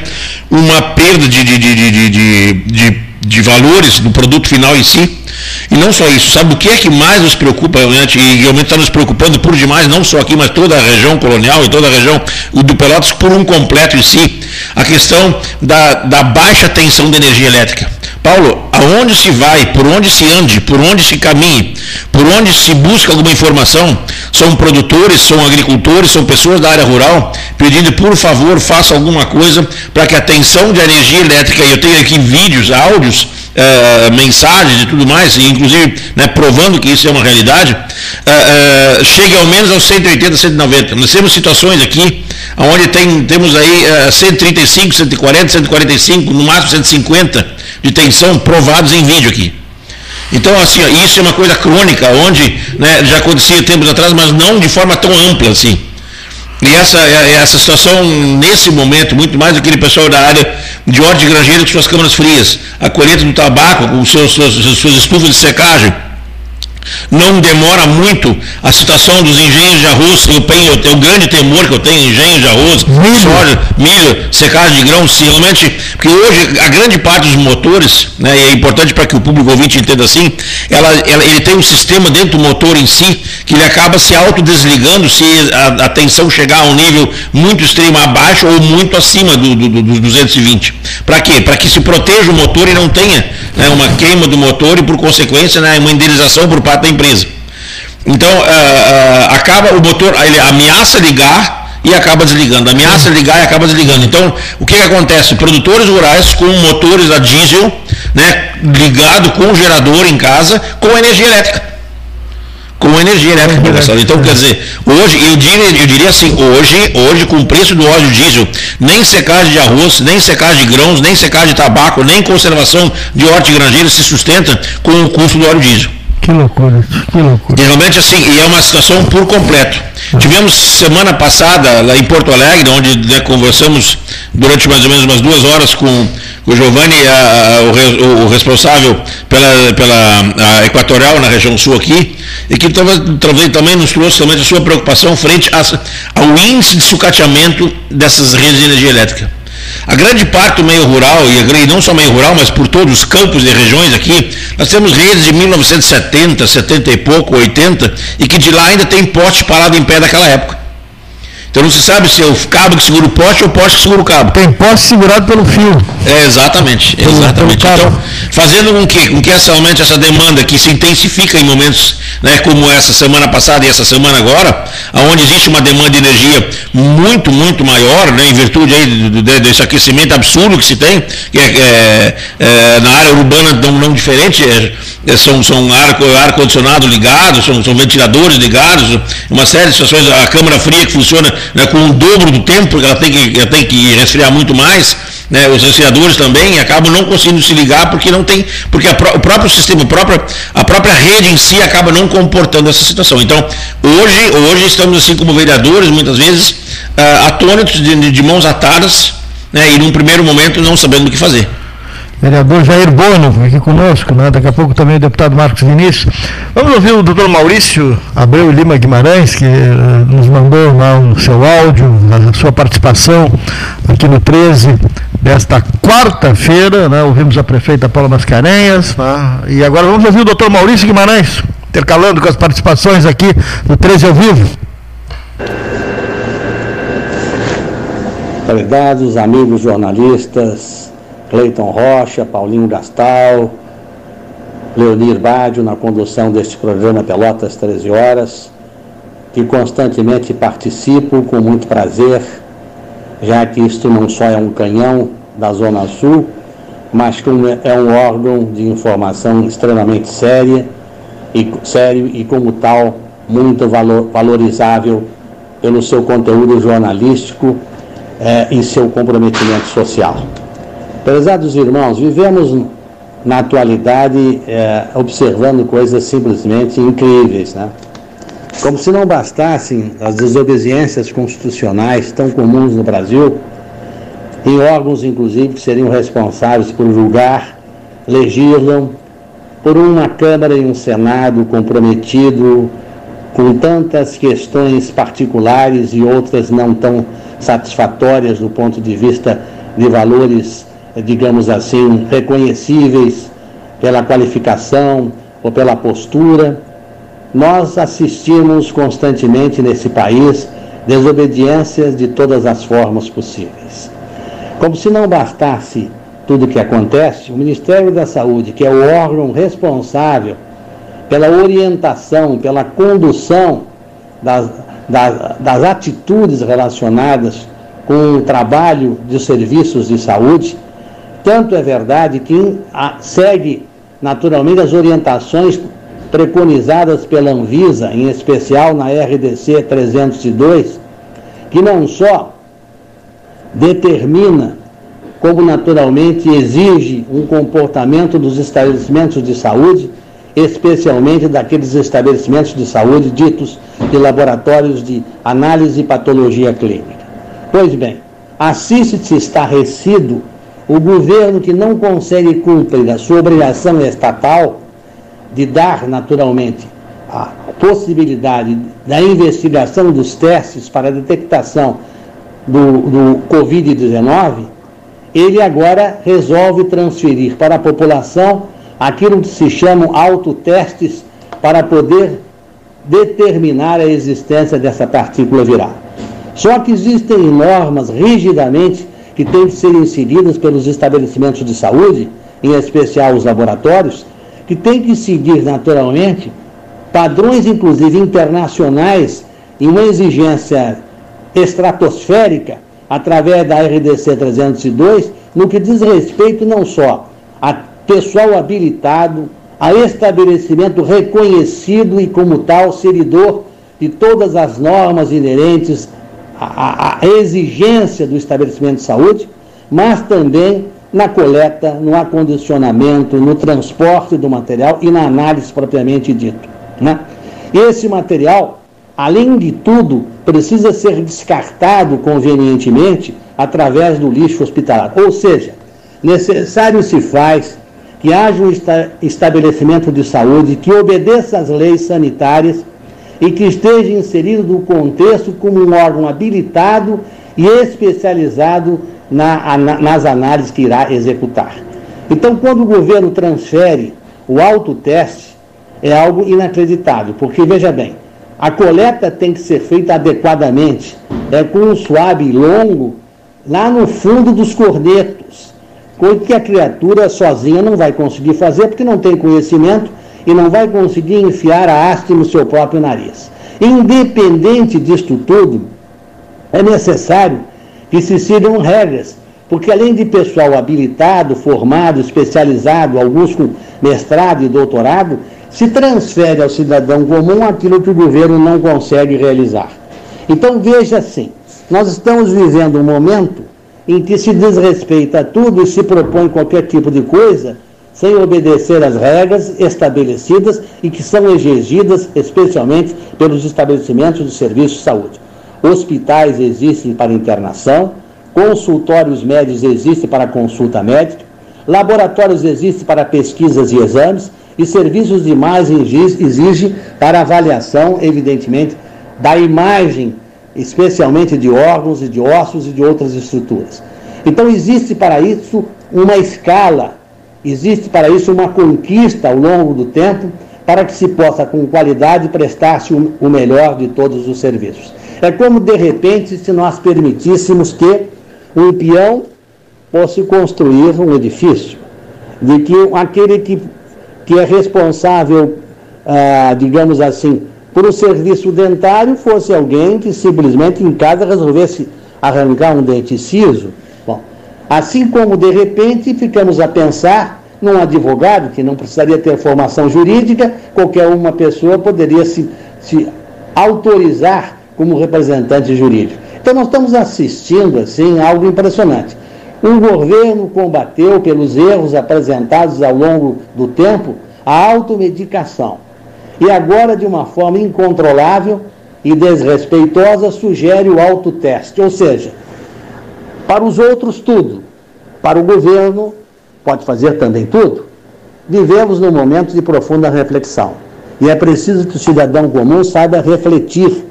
[SPEAKER 4] uma perda de, de, de, de, de, de, de valores do produto final em si. E não só isso, sabe o que é que mais nos preocupa realmente, e realmente está nos preocupando por demais, não só aqui, mas toda a região colonial e toda a região do Pelotas por um completo em si, a questão da, da baixa tensão de energia elétrica. Paulo, aonde se vai, por onde se ande, por onde se caminhe, por onde se busca alguma informação, são produtores, são agricultores, são pessoas da área rural pedindo, por favor, faça alguma coisa para que a tensão de energia elétrica, eu tenho aqui vídeos, áudios, uh, mensagens e tudo mais, inclusive né, provando que isso é uma realidade, uh, chegue ao menos aos 180, 190. Nós temos situações aqui onde tem, temos aí 135, 140, 145, no máximo 150 de tensão provados em vídeo aqui. Então, assim, isso é uma coisa crônica, onde né, já acontecia tempos atrás, mas não de forma tão ampla assim. E essa, essa situação, nesse momento, muito mais aquele pessoal da área de ordem de granjeiro com suas câmaras frias, a colheita do tabaco com seus, suas, suas estufas de secagem, não demora muito a situação dos engenhos de arroz, eu tenho, eu tenho o grande temor que eu tenho engenhos de arroz, milho. soja, milho, secagem de grãos, se realmente, porque hoje a grande parte dos motores, né, e é importante para que o público ouvinte entenda assim, ela, ela, ele tem um sistema dentro do motor em si que ele acaba se autodesligando se a, a tensão chegar a um nível muito extremo abaixo ou muito acima do, do, do 220. Para quê? Para que se proteja o motor e não tenha né, uma queima do motor e, por consequência, né, uma indenização por parte da empresa. Então, uh, uh, acaba o motor, ele ameaça ligar e acaba desligando, ameaça ligar e acaba desligando. Então, o que, que acontece? Produtores rurais com motores a diesel, né, ligado com gerador em casa, com energia elétrica com energia elétrica, professor. Então, quer dizer, hoje, eu diria, eu diria assim, hoje, hoje, com o preço do óleo diesel, nem secagem de arroz, nem secagem de grãos, nem secagem de tabaco, nem conservação de hortigranjeira se sustenta com o custo do óleo diesel.
[SPEAKER 3] Que loucura, que loucura.
[SPEAKER 4] E realmente assim, e é uma situação por completo. Tivemos semana passada lá em Porto Alegre, onde né, conversamos durante mais ou menos umas duas horas com o Giovanni, o, o, responsável pela, pela Equatorial na região sul aqui, e que talvez também nos trouxe também a sua preocupação frente a, ao índice de sucateamento dessas redes de energia elétrica. A grande parte do meio rural, e não só meio rural, mas por todos os campos e regiões aqui, nós temos redes de 1970, 70 e pouco, 80, e que de lá ainda tem poste parado em pé daquela época. Então não se sabe se é o cabo que segura o poste ou o poste que segura o cabo.
[SPEAKER 3] Tem poste segurado pelo fio.
[SPEAKER 4] É, exatamente, exatamente. Pelo, pelo então, fazendo com que, com que essa, realmente essa demanda que se intensifica em momentos né, como essa semana passada e essa semana agora, onde existe uma demanda de energia muito, muito maior, né, em virtude aí do, do, desse aquecimento absurdo que se tem, que é, é, é na área urbana não, não diferente, é, é são, são ar-condicionado ar ligado, são, são ventiladores ligados, uma série de situações, a câmara fria que funciona né, com o dobro do tempo, porque ela tem que, ela tem que resfriar muito mais. Né, os resfriadores também acabam não conseguindo se ligar porque não tem, porque o próprio sistema, a própria, a própria rede em si acaba não comportando essa situação. Então, hoje, hoje estamos assim como vereadores, muitas vezes, uh, atônitos de, de mãos atadas, né, e num primeiro momento não sabendo o que fazer
[SPEAKER 3] vereador Jair Bono aqui conosco, né? daqui a pouco também o deputado Marcos Vinícius. Vamos ouvir o doutor Maurício Abreu Lima Guimarães, que uh, nos mandou lá o seu áudio, a sua participação aqui no 13 desta quarta-feira, né? ouvimos a prefeita Paula Mascarenhas, né? e agora vamos ouvir o doutor Maurício Guimarães, intercalando com as participações aqui no 13 ao vivo.
[SPEAKER 5] Prezados amigos jornalistas, Cleiton Rocha, Paulinho Gastal, Leonir Bádio na condução deste programa Pelotas 13 Horas, que constantemente participo com muito prazer, já que isto não só é um canhão da Zona Sul, mas como é um órgão de informação extremamente séria e, sério e como tal muito valor, valorizável pelo seu conteúdo jornalístico eh, e seu comprometimento social. Prezados irmãos, vivemos na atualidade é, observando coisas simplesmente incríveis, né? Como se não bastassem as desobediências constitucionais tão comuns no Brasil, em órgãos, inclusive, que seriam responsáveis por julgar, legislam, por uma Câmara e um Senado comprometido com tantas questões particulares e outras não tão satisfatórias do ponto de vista de valores digamos assim, reconhecíveis pela qualificação ou pela postura. Nós assistimos constantemente nesse país desobediências de todas as formas possíveis. Como se não bastasse tudo o que acontece, o Ministério da Saúde, que é o órgão responsável pela orientação, pela condução das, das, das atitudes relacionadas com o trabalho de serviços de saúde, tanto é verdade que segue naturalmente as orientações preconizadas pela Anvisa, em especial na RDC 302, que não só determina, como naturalmente exige um comportamento dos estabelecimentos de saúde, especialmente daqueles estabelecimentos de saúde ditos de laboratórios de análise e patologia clínica. Pois bem, assiste-se estarrecido o governo que não consegue cumprir a sua obrigação estatal de dar, naturalmente, a possibilidade da investigação dos testes para a detectação do, do Covid-19, ele agora resolve transferir para a população aquilo que se chamam autotestes para poder determinar a existência dessa partícula viral. Só que existem normas rigidamente que têm que ser inseridas pelos estabelecimentos de saúde, em especial os laboratórios, que têm que seguir naturalmente padrões, inclusive internacionais, em uma exigência estratosférica, através da RDC 302, no que diz respeito não só a pessoal habilitado, a estabelecimento reconhecido e, como tal, servidor de todas as normas inerentes à, à exigência do estabelecimento de saúde, mas também na coleta, no acondicionamento, no transporte do material e na análise propriamente dito. Né? Esse material, além de tudo, precisa ser descartado convenientemente através do lixo hospitalar. Ou seja, necessário se faz que haja um estabelecimento de saúde que obedeça às leis sanitárias e que esteja inserido no contexto como um órgão habilitado e especializado na, na, nas análises que irá executar. Então, quando o governo transfere o autoteste, é algo inacreditável, porque veja bem, a coleta tem que ser feita adequadamente, é com um suave longo lá no fundo dos cornetos, coisa que a criatura sozinha não vai conseguir fazer porque não tem conhecimento e não vai conseguir enfiar a haste no seu próprio nariz. Independente disto tudo, é necessário que se sigam regras, porque além de pessoal habilitado, formado, especializado, alguns com mestrado e doutorado, se transfere ao cidadão comum aquilo que o governo não consegue realizar. Então veja assim, nós estamos vivendo um momento em que se desrespeita tudo e se propõe qualquer tipo de coisa sem obedecer às regras estabelecidas e que são exigidas especialmente pelos estabelecimentos de serviço de saúde. Hospitais existem para internação, consultórios médicos existem para consulta médica, laboratórios existem para pesquisas e exames, e serviços demais exige para avaliação, evidentemente, da imagem, especialmente de órgãos e de ossos e de outras estruturas. Então existe para isso uma escala, existe para isso uma conquista ao longo do tempo, para que se possa, com qualidade, prestar-se o melhor de todos os serviços. É como, de repente, se nós permitíssemos que um peão fosse construir um edifício, de que aquele que que é responsável, ah, digamos assim, por um serviço dentário fosse alguém que simplesmente em casa resolvesse arrancar um dente ciso. Assim como de repente ficamos a pensar num advogado que não precisaria ter formação jurídica, qualquer uma pessoa poderia se, se autorizar como representante jurídico. Então nós estamos assistindo assim algo impressionante. O governo combateu, pelos erros apresentados ao longo do tempo, a automedicação. E agora, de uma forma incontrolável e desrespeitosa, sugere o autoteste. Ou seja, para os outros, tudo. Para o governo, pode fazer também tudo. Vivemos num momento de profunda reflexão. E é preciso que o cidadão comum saiba refletir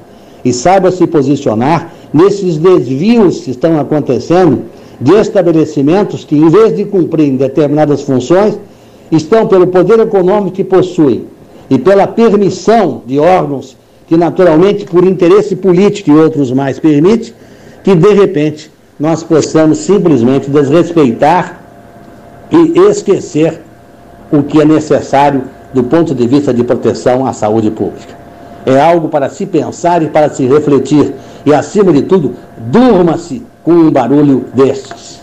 [SPEAKER 5] e saiba se posicionar nesses desvios que estão acontecendo de estabelecimentos que, em vez de cumprirem determinadas funções, estão pelo poder econômico que possuem e pela permissão de órgãos que, naturalmente, por interesse político e outros mais, permite que, de repente, nós possamos simplesmente desrespeitar e esquecer o que é necessário do ponto de vista de proteção à saúde pública. É algo para se pensar e para se refletir. E, acima de tudo, durma-se com um barulho destes.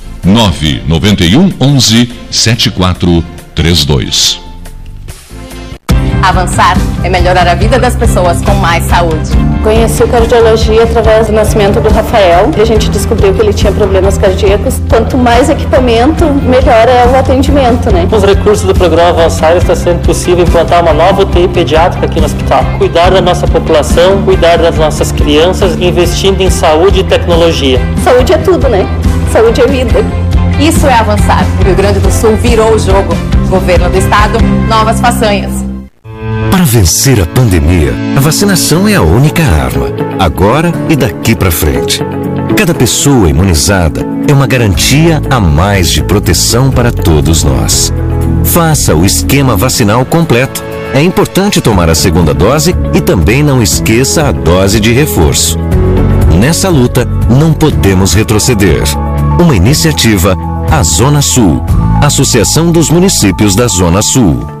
[SPEAKER 6] 991 11 7432.
[SPEAKER 7] Avançar é melhorar a vida das pessoas com mais saúde.
[SPEAKER 8] Conheci o cardiologia através do nascimento do Rafael e a gente descobriu que ele tinha problemas cardíacos. Quanto mais equipamento, melhor é o atendimento, né?
[SPEAKER 9] Com os recursos do programa Avançar está sendo possível implantar uma nova UTI pediátrica aqui no hospital. Cuidar da nossa população, cuidar das nossas crianças, investindo em saúde e tecnologia.
[SPEAKER 8] Saúde é tudo, né? Saúde é vida.
[SPEAKER 7] Isso é avançar. O Rio Grande do Sul virou o jogo. Governo do Estado, novas façanhas.
[SPEAKER 10] Para vencer a pandemia, a vacinação é a única arma, agora e daqui para frente. Cada pessoa imunizada é uma garantia a mais de proteção para todos nós. Faça o esquema vacinal completo. É importante tomar a segunda dose e também não esqueça a dose de reforço. Nessa luta, não podemos retroceder. Uma iniciativa a Zona Sul, Associação dos Municípios da Zona Sul.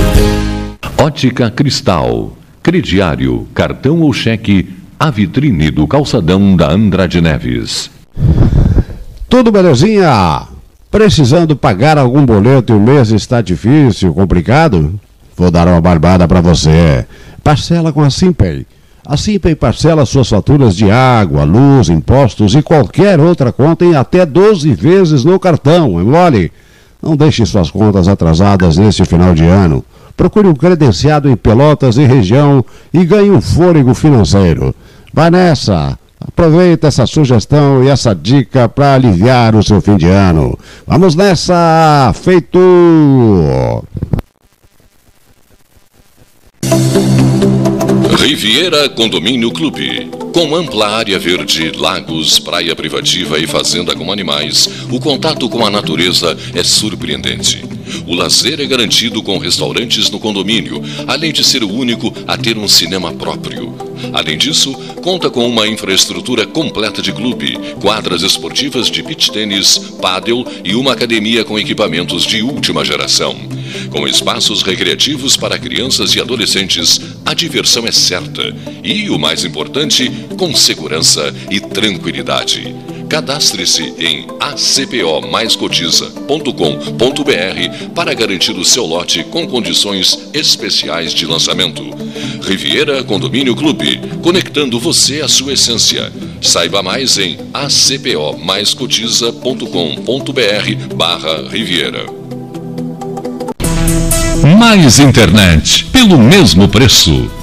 [SPEAKER 6] Ótica Cristal. Crediário, cartão ou cheque, a vitrine do calçadão da Andrade Neves.
[SPEAKER 11] Tudo belezinha? Precisando pagar algum boleto e o mês está difícil, complicado? Vou dar uma barbada para você. Parcela com a Simpay. A Simpay parcela suas faturas de água, luz, impostos e qualquer outra conta em até 12 vezes no cartão. É mole? Não deixe suas contas atrasadas neste final de ano. Procure um credenciado em Pelotas e região e ganhe um fôlego financeiro. Vai nessa! Aproveita essa sugestão e essa dica para aliviar o seu fim de ano. Vamos nessa! Feito!
[SPEAKER 12] Riviera Condomínio Clube. Com ampla área verde, lagos, praia privativa e fazenda com animais, o contato com a natureza é surpreendente. O lazer é garantido com restaurantes no condomínio, além de ser o único a ter um cinema próprio. Além disso, conta com uma infraestrutura completa de clube, quadras esportivas de beach tênis, pádel e uma academia com equipamentos de última geração. Com espaços recreativos para crianças e adolescentes, a diversão é certa e, o mais importante, com segurança e tranquilidade. Cadastre-se em acpomaiscotiza.com.br para garantir o seu lote com condições especiais de lançamento. Riviera Condomínio Clube, conectando você à sua essência. Saiba mais em acpomaiscotiza.com.br barra Riviera.
[SPEAKER 6] Mais internet, pelo mesmo preço,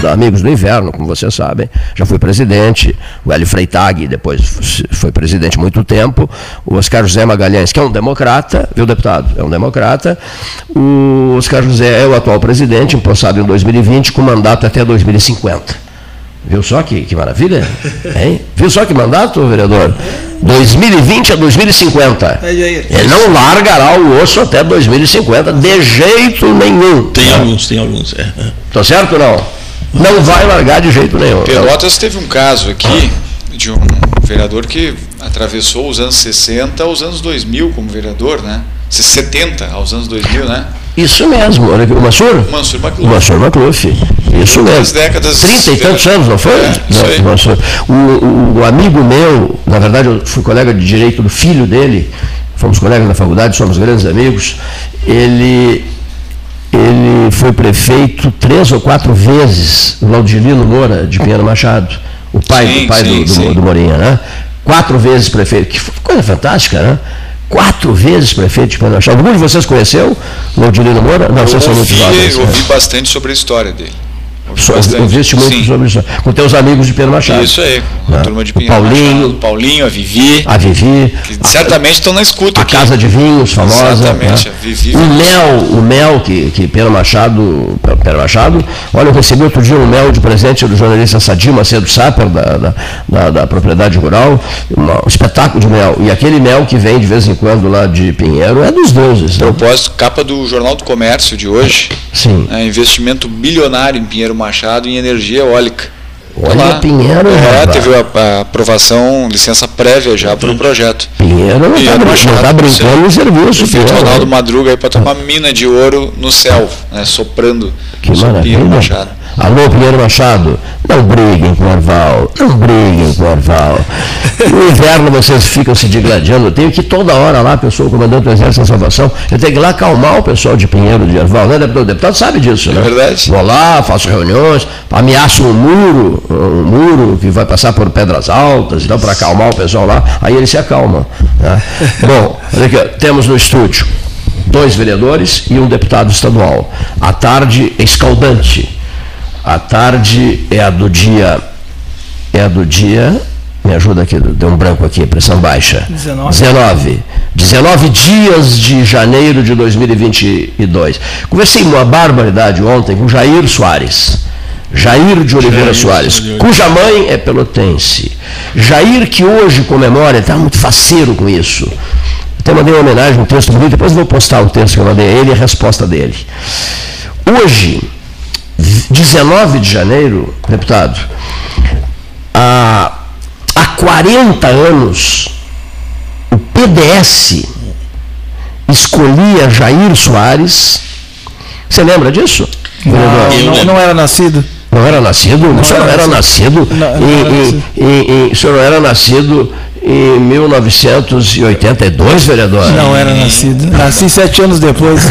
[SPEAKER 1] Da, Amigos do Inverno, como vocês sabem. Já fui presidente. O Hélio Freitag depois foi presidente muito tempo. O Oscar José Magalhães, que é um democrata, viu, deputado? É um democrata. O Oscar José é o atual presidente, empossado em 2020, com mandato até 2050. Viu só que, que maravilha? Hein? Viu só que mandato, vereador? 2020 a 2050. Ele não largará o osso até 2050, de jeito nenhum.
[SPEAKER 4] Tem alguns, tem alguns. É.
[SPEAKER 1] Tá certo ou não? Não vai largar de jeito nenhum.
[SPEAKER 13] Pelotas teve um caso aqui de um vereador que atravessou os anos 60 aos anos 2000 como vereador, né? 70 aos anos 2000, né?
[SPEAKER 1] Isso mesmo, olha aqui, o Mansur?
[SPEAKER 13] Mansur Macluf.
[SPEAKER 1] O Mansur Macluf. Isso mesmo.
[SPEAKER 13] Décadas.
[SPEAKER 1] Trinta e tantos anos, não foi?
[SPEAKER 13] É.
[SPEAKER 1] Não, Mansur. O, o, o amigo meu, na verdade eu fui colega de direito do filho dele, fomos colegas na faculdade, somos grandes amigos, ele, ele foi prefeito três ou quatro vezes, Laudirino Moura, de Pinheiro Machado, o pai,
[SPEAKER 13] Sim,
[SPEAKER 1] do, pai
[SPEAKER 13] sim,
[SPEAKER 1] do, do, do Morinha, né? Quatro vezes prefeito, que coisa fantástica, né? Quatro vezes prefeito de Pinheiro Machado. Algum de vocês conheceu Laudirino Moura? Não, vocês são
[SPEAKER 13] eu
[SPEAKER 1] muito
[SPEAKER 13] ouvi,
[SPEAKER 1] jovens.
[SPEAKER 13] eu
[SPEAKER 1] né?
[SPEAKER 13] ouvi bastante sobre a história dele.
[SPEAKER 1] Muito
[SPEAKER 13] Sim.
[SPEAKER 1] sobre isso. Com teus amigos de Pinheiro Machado.
[SPEAKER 13] Isso aí, com a
[SPEAKER 1] Né?
[SPEAKER 13] turma de Pinheiro
[SPEAKER 1] Paulinho,
[SPEAKER 13] Machado, Paulinho, a Vivi,
[SPEAKER 1] a Vivi,
[SPEAKER 13] que certamente estão na escuta
[SPEAKER 1] a
[SPEAKER 13] aqui.
[SPEAKER 1] Casa de Vinhos, famosa.
[SPEAKER 13] Exatamente,
[SPEAKER 1] né?
[SPEAKER 13] a Vivi.
[SPEAKER 1] O mel, o mel que, que Pedro Machado, Pedro Machado, olha, eu recebi outro dia um mel de presente do jornalista Sadio Macedo Saper, da, da, da- da propriedade rural, um espetáculo de mel. E aquele mel que vem de vez em quando lá de Pinheiro é dos deuses. Né?
[SPEAKER 13] Propósito, capa do Jornal do Comércio de hoje.
[SPEAKER 1] Sim.
[SPEAKER 13] É, investimento bilionário em Pinheiro Machado em energia eólica.
[SPEAKER 1] Olha,
[SPEAKER 13] Lá.
[SPEAKER 1] Pinheiro,
[SPEAKER 13] É, teve a, aprovação, licença prévia já para o projeto.
[SPEAKER 1] Pinheiro não está
[SPEAKER 13] Machado,
[SPEAKER 1] tá brincando em serviço. Pinheiro.
[SPEAKER 13] Ronaldo Madruga aí para uma mina de ouro no céu, né, soprando
[SPEAKER 1] Que
[SPEAKER 13] Pinheiro
[SPEAKER 1] maravilha.
[SPEAKER 13] Machado.
[SPEAKER 1] Alô, Pinheiro Machado, não briguem com o Orval, não briguem com o Orval. No inverno vocês ficam se digladiando. Eu tenho que ir toda hora lá, pessoal, comandante do Exército da Salvação, eu tenho que ir lá acalmar o pessoal de Pinheiro de Orval, né, deputado? O deputado sabe disso, né?
[SPEAKER 13] É verdade.
[SPEAKER 1] Vou lá, faço reuniões, ameaço um muro, um muro que vai passar por pedras altas, então, para acalmar o pessoal lá, aí eles se acalmam. né? Bom, olha aqui, temos no estúdio dois vereadores e um deputado estadual. A tarde é escaldante. A tarde é a do dia. É a do dia. Me ajuda aqui, deu um branco aqui, pressão baixa.
[SPEAKER 14] 19.
[SPEAKER 1] 19. 19 dias de janeiro de 2022. Conversei uma barbaridade ontem com Jair Soares. Jair de Oliveira
[SPEAKER 4] Jair
[SPEAKER 1] Soares, cuja mãe é pelotense. Jair que hoje comemora, está muito faceiro com isso. Até mandei uma homenagem, um texto bonito, depois vou postar o texto que eu mandei a ele e a resposta dele. Hoje, 19 de janeiro, deputado, há, há 40 anos, o PDS escolhia Jair Soares. Você lembra disso? vereador?
[SPEAKER 14] Não, não era nascido.
[SPEAKER 1] Não era nascido? o senhor não era nascido?
[SPEAKER 14] Não, não
[SPEAKER 1] em-
[SPEAKER 14] era nascido.
[SPEAKER 1] em- em- o senhor não era nascido em 1982, vereador?
[SPEAKER 14] Não era nascido. Nasci sete anos depois.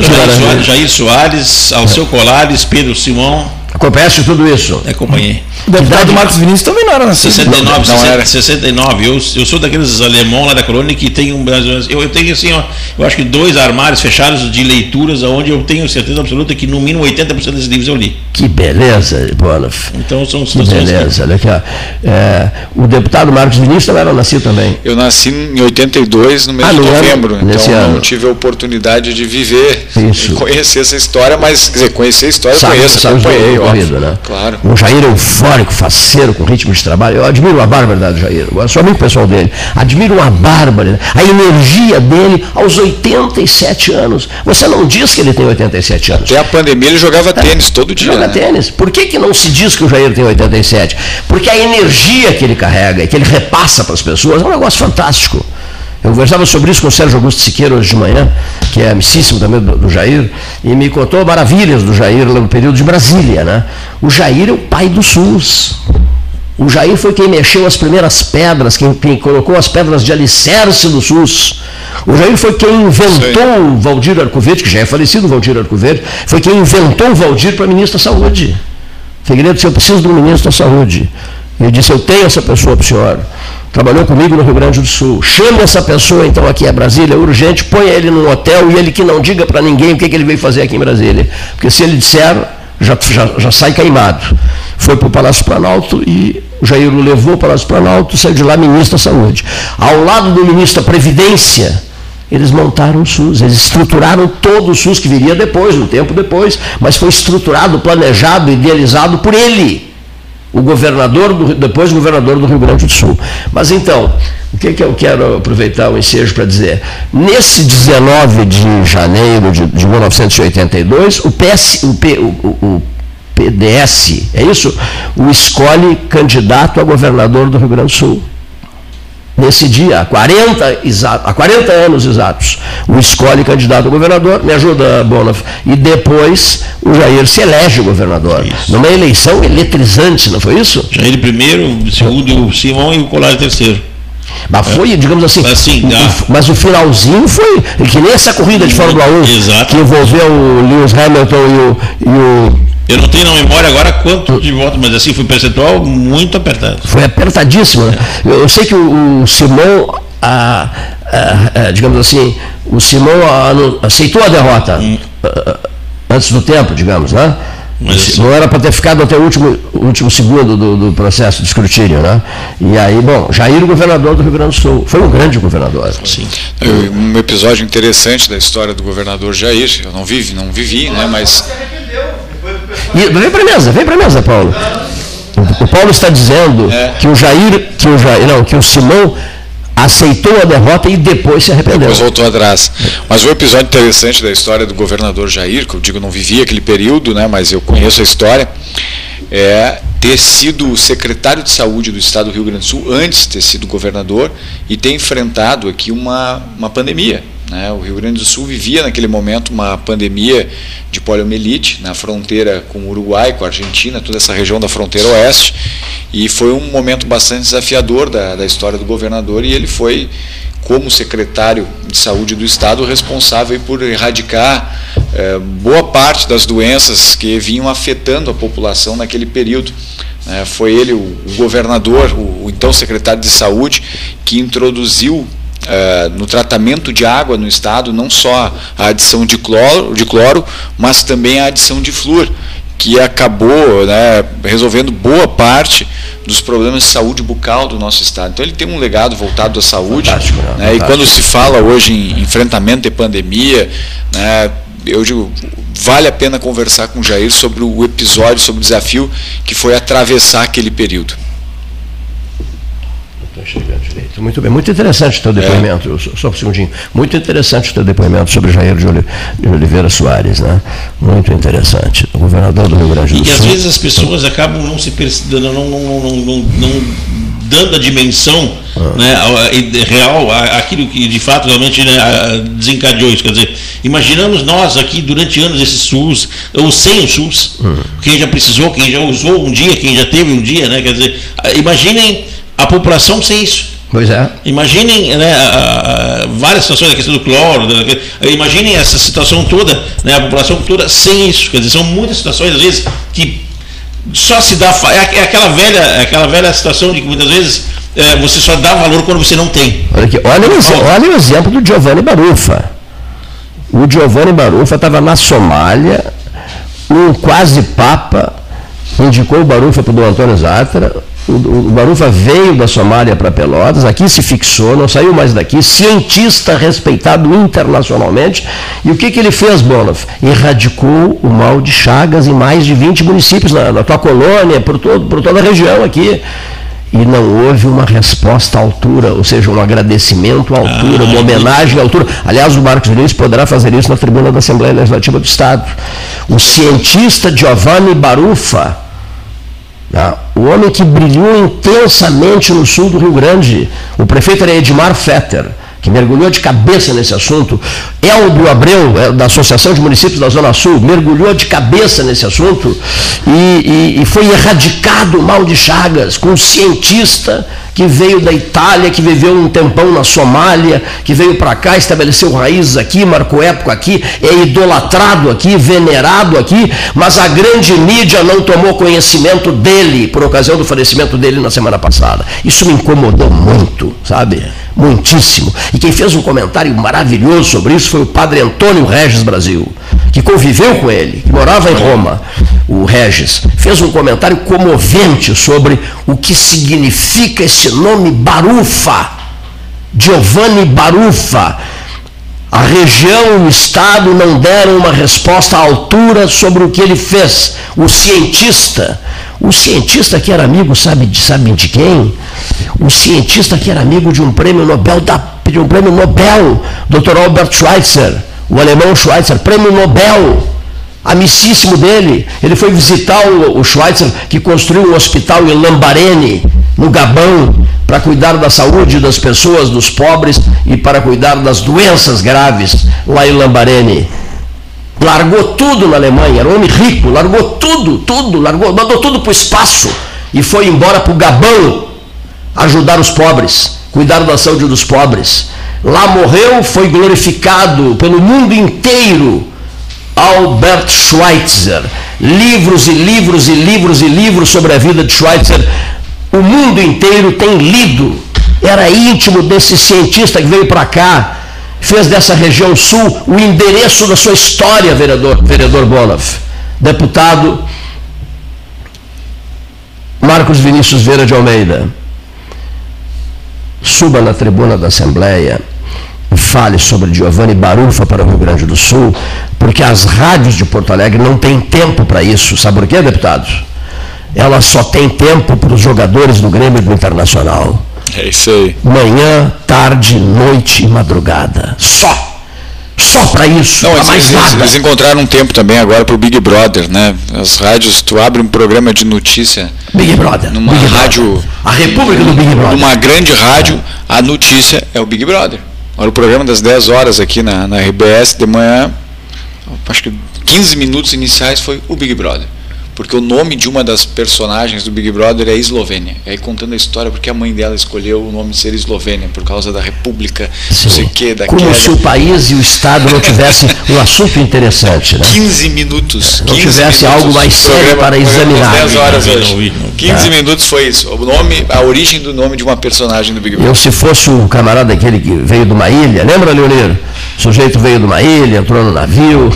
[SPEAKER 4] Jair Soares, Jair Soares, Alceu Colares, Pedro Simão.
[SPEAKER 1] Conhece tudo isso?
[SPEAKER 4] Acompanhei.
[SPEAKER 14] O deputado Marcos Vinícius também não era nascido.
[SPEAKER 4] 69,
[SPEAKER 14] Não,
[SPEAKER 4] 60,
[SPEAKER 14] era.
[SPEAKER 4] 69. Eu, eu sou daqueles alemão lá da colônia que tem um. Eu, eu tenho assim, ó, eu acho que dois armários fechados de leituras, onde eu tenho certeza absoluta que no mínimo 80% desses livros eu li.
[SPEAKER 1] Que beleza, Bonoff.
[SPEAKER 4] Então são
[SPEAKER 1] Que
[SPEAKER 4] situações.
[SPEAKER 1] beleza, olha aqui. ó. É, o deputado Marcos Vinícius também era nascido também.
[SPEAKER 13] Eu nasci em 82, no mês
[SPEAKER 1] Ah,
[SPEAKER 13] de
[SPEAKER 1] no ano-
[SPEAKER 13] novembro,
[SPEAKER 1] nesse
[SPEAKER 13] então
[SPEAKER 1] ano.
[SPEAKER 13] não tive a oportunidade de viver
[SPEAKER 1] Isso.
[SPEAKER 13] e conhecer essa história, mas, quer dizer, conhecer a história eu
[SPEAKER 1] Sabe,
[SPEAKER 13] conheço,
[SPEAKER 1] sabe
[SPEAKER 13] acompanhei, óbvio.
[SPEAKER 1] né?
[SPEAKER 13] Claro.
[SPEAKER 1] Um Jair eufórico, faceiro, com ritmo de trabalho. Eu admiro a barbaridade do Jair. Eu sou amigo pessoal dele. Admiro uma barbaridade. A energia dele aos 87 anos. Você não diz que ele tem 87 anos.
[SPEAKER 13] Até a pandemia ele jogava tênis todo dia.
[SPEAKER 1] Joga
[SPEAKER 13] né?
[SPEAKER 1] tênis. Por que, que não se diz que o Jair tem 87? Porque a energia que ele carrega e que ele repassa para as pessoas é um negócio fantástico. Eu conversava sobre isso com o Sérgio Augusto Siqueira hoje de manhã, que é amicíssimo também do, do Jair, e me contou maravilhas do Jair lá no período de Brasília. Né? O Jair é o pai do SUS. O Jair foi quem mexeu as primeiras pedras, quem, quem colocou as pedras de alicerce do SUS. O Jair foi quem inventou o Valdir Arcoverde, que já é falecido o Valdir Arcoverde, foi quem inventou o Valdir para ministro da Saúde. Figueiredo disse, eu preciso um ministro da Saúde. Ele disse, eu tenho essa pessoa para o senhor. Trabalhou comigo no Rio Grande do Sul. Chame essa pessoa então aqui a Brasília, urgente, ponha ele num hotel e ele que não diga para ninguém o que, que ele veio fazer aqui em Brasília. Porque se ele disser, já, já, já sai queimado. Foi para o Palácio Planalto e o Jair o levou para o Palácio Planalto, saiu de lá ministro da Saúde. Ao lado do ministro da Previdência, eles montaram o SUS, eles estruturaram todo o SUS, que viria depois, um tempo depois, mas foi estruturado, planejado, idealizado por ele, o governador, do, depois governador do Rio Grande do Sul. Mas então, o que, que eu quero aproveitar o ensejo para dizer? Nesse 19 de janeiro de, de 1982, o, PS, o, P, o, o PDS, é isso? O escolhe candidato a governador do Rio Grande do Sul nesse dia, há 40, exato, há 40 anos exatos, o escolhe candidato a governador, me ajuda, Bonoff, e depois o Jair se elege governador. Numa eleição eletrizante, não foi isso?
[SPEAKER 4] Jair primeiro, segundo o Simão e o Colares terceiro.
[SPEAKER 1] Mas foi, digamos assim,
[SPEAKER 4] Assim,
[SPEAKER 1] o- mas o finalzinho foi que nem essa corrida de Fórmula 1
[SPEAKER 4] Exato.
[SPEAKER 1] que envolveu o Lewis Hamilton e o, e o
[SPEAKER 4] Eu não tenho na memória agora quanto de votos, mas assim, foi um percentual muito apertado.
[SPEAKER 1] Foi apertadíssimo. Né? Eu, eu sei que o, o Simão, ah, ah, ah, digamos assim, o Simão aceitou a derrota ah, antes do tempo, digamos, né?
[SPEAKER 4] Mas-
[SPEAKER 1] não era para ter ficado até o último, último segundo do, do processo de escrutínio, né? E aí, bom, Jair, o governador do Rio Grande do Sul, foi um grande governador.
[SPEAKER 4] Sim.
[SPEAKER 13] Um episódio interessante da história do governador Jair, eu não vivi, não vivi, né, mas
[SPEAKER 1] E, vem para mesa, vem para mesa, Paulo. O, o Paulo está dizendo que o Jair, que o Jair, não, que o Simão aceitou a derrota e depois se arrependeu.
[SPEAKER 13] depois voltou atrás. Mas um episódio interessante da história do governador Jair, que eu digo não vivi aquele período, né, mas eu conheço a história, é ter sido o secretário de saúde do estado do Rio Grande do Sul antes de ter sido governador e ter enfrentado aqui uma, uma pandemia. Né? O Rio Grande do Sul vivia naquele momento uma pandemia de poliomielite na fronteira com o Uruguai, com a Argentina, toda essa região da fronteira oeste. E foi um momento bastante desafiador da, da história do governador e ele foi como secretário de saúde do estado responsável por erradicar eh, boa parte das doenças que vinham afetando a população naquele período. Eh, foi ele, o, governador, o então secretário de saúde, que introduziu eh, no tratamento de água no estado não só a adição de cloro, de cloro mas também a adição de flúor, que acabou né, resolvendo boa parte dos problemas de saúde bucal do nosso estado. Então ele tem um legado voltado à saúde. né, e
[SPEAKER 1] fantástico.
[SPEAKER 13] quando se fala hoje em enfrentamento de pandemia, né, eu digo, vale a pena conversar com o Jair sobre o episódio, sobre o desafio que foi atravessar aquele período.
[SPEAKER 1] Chegando direito. Muito bem, muito interessante o teu depoimento, Eu só, só um segundinho. Muito interessante o teu depoimento sobre Jair de Oli- de Oliveira Soares, né? Muito interessante. O governador do Rio Grande do
[SPEAKER 4] E às
[SPEAKER 1] Sul.
[SPEAKER 4] vezes as pessoas acabam não se não, não, não, não, dando a dimensão né, a- a- real aquilo que de fato realmente né, desencadeou isso. Quer dizer, imaginamos nós aqui durante anos esse SUS, ou sem o SUS, quem já precisou, quem já usou um dia, quem já teve um dia, né? Quer dizer, imaginem a população sem isso.
[SPEAKER 1] Pois é.
[SPEAKER 4] Imaginem né, a- a- várias situações, a questão do cloro, da- imaginem essa situação toda, né, a população toda sem isso. Quer dizer, são muitas situações, às vezes, que só se dá. É, é aquela velha, é aquela velha situação de que muitas vezes é, você só dá valor quando você não tem.
[SPEAKER 1] Olha, aqui, olha, o, olha o exemplo do Giovanni Barufa. O Giovanni Barufa estava na Somália, um quase papa indicou o Barufa para o Dom Antônio Zatra. O, o Barufa veio da Somália para Pelotas, aqui se fixou, não saiu mais daqui, cientista respeitado internacionalmente. E o que, que ele fez, Bonoff? Erradicou o mal de Chagas em mais de 20 municípios, na, na tua colônia, por, todo, por toda a região aqui e não houve uma resposta à altura, ou seja, um agradecimento à altura, uma homenagem à altura. Aliás, o Marcos Vinícius poderá fazer isso na tribuna da Assembleia Legislativa do Estado. O cientista Giovanni Barufa, o homem que brilhou intensamente no sul do Rio Grande, o prefeito era Edmar Fetter, que mergulhou de cabeça nesse assunto. Elbio Abreu, é, da Associação de Municípios da Zona Sul, mergulhou de cabeça nesse assunto e, e- e foi erradicado o mal de Chagas com um cientista que veio da Itália, que viveu um tempão na Somália, que veio para cá, estabeleceu raízes aqui, marcou época aqui, é idolatrado aqui, venerado aqui, mas a grande mídia não tomou conhecimento dele por ocasião do falecimento dele na semana passada. Isso me incomodou muito, sabe? Muitíssimo. E quem fez um comentário maravilhoso sobre isso foi o padre Antônio Regis Brasil, que conviveu com ele, que morava em Roma, o Regis. Fez um comentário comovente sobre o que significa esse nome Barufa, Giovanni Barufa. A região o Estado não deram uma resposta à altura sobre o que ele fez. O cientista, o cientista que era amigo, sabe, de- sabe de quem? O cientista que era amigo de um prêmio Nobel, da, de um prêmio Nobel, Dr. Albert Schweitzer, o alemão Schweitzer, prêmio Nobel amicíssimo dele. Ele foi visitar o, o Schweitzer, que construiu um hospital em Lambarene, no Gabão, para cuidar da saúde das pessoas, dos pobres e para cuidar das doenças graves lá em Lambarene. Largou tudo na Alemanha, era um homem rico, largou tudo, tudo, largou, mandou tudo para o espaço e foi embora para o Gabão ajudar os pobres. cuidaram da saúde dos pobres. Lá morreu, foi glorificado pelo mundo inteiro. Albert Schweitzer. Livros e livros e livros e livros sobre a vida de Schweitzer. O mundo inteiro tem lido. Era íntimo desse cientista que veio para cá, fez dessa região sul o endereço da sua história, vereador, vereador Bonoff. Deputado Marcos Vinícius Vieira de Almeida, suba na tribuna da Assembleia fale sobre Giovanni Barufa para o Rio Grande do Sul, porque as rádios de Porto Alegre não têm tempo para isso. Sabe por quê, deputados? Elas só têm tempo para os jogadores do Grêmio e do Internacional.
[SPEAKER 13] É isso aí.
[SPEAKER 1] Manhã, tarde, noite e madrugada. Só. Só para isso.
[SPEAKER 13] Não, eles,
[SPEAKER 1] mais nada.
[SPEAKER 13] eles encontraram um tempo também agora para o Big Brother, né? As rádios, tu abre um programa de notícia.
[SPEAKER 1] Big Brother.
[SPEAKER 13] Numa
[SPEAKER 1] Big Brother.
[SPEAKER 13] rádio.
[SPEAKER 1] A República do Big Brother.
[SPEAKER 13] Numa grande rádio, a notícia é o Big Brother. Olha o programa das 10 horas aqui na, na RBS de manhã, acho que 15 minutos iniciais foi o Big Brother. Porque o nome de uma das personagens do Big Brother é Eslovênia. E aí contando a história porque a mãe dela escolheu o nome de ser Eslovênia, por causa da República, não sei o que, da
[SPEAKER 1] Como
[SPEAKER 13] queda.
[SPEAKER 1] se o país e o Estado não tivessem um assunto interessante, né?
[SPEAKER 13] 15 minutos.
[SPEAKER 1] Não
[SPEAKER 13] 15
[SPEAKER 1] tivesse
[SPEAKER 13] minutos,
[SPEAKER 1] algo mais sério
[SPEAKER 13] programa-
[SPEAKER 1] para examinar.
[SPEAKER 13] das 10 horas
[SPEAKER 1] Não
[SPEAKER 13] hoje.
[SPEAKER 1] não vi, não vi.
[SPEAKER 13] 15
[SPEAKER 1] Ah.
[SPEAKER 13] minutos foi isso. O nome, a origem do nome de uma personagem do Big Brother.
[SPEAKER 1] Eu, se fosse o camarada aquele que veio de uma ilha, lembra, Leonir? O sujeito veio de uma ilha, entrou no navio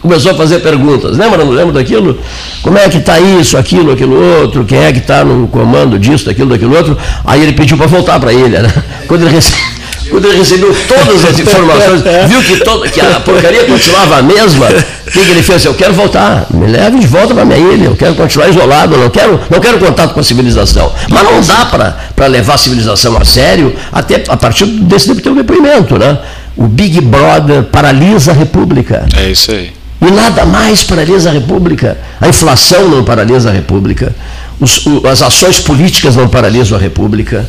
[SPEAKER 1] começou a fazer perguntas. Lembra, não lembra daquilo? Como é que está isso, aquilo, aquilo outro? Quem é que está no comando disso, daquilo, daquilo outro? Aí ele pediu para voltar para a ilha, né? Quando ele, rece- quando ele recebeu todas as informações, viu que, todo, que a porcaria continuava a mesma, o que, que ele fez? Eu quero voltar, me leve de volta para minha ilha, eu quero continuar isolado, não quero, não quero contato com a civilização. Mas não dá para levar a civilização a sério, até a partir desse teu depoimento, né? O Big Brother paralisa a República.
[SPEAKER 13] É isso aí.
[SPEAKER 1] E nada mais paralisa a República. A inflação não paralisa a República. Os- as ações políticas não paralisam a República.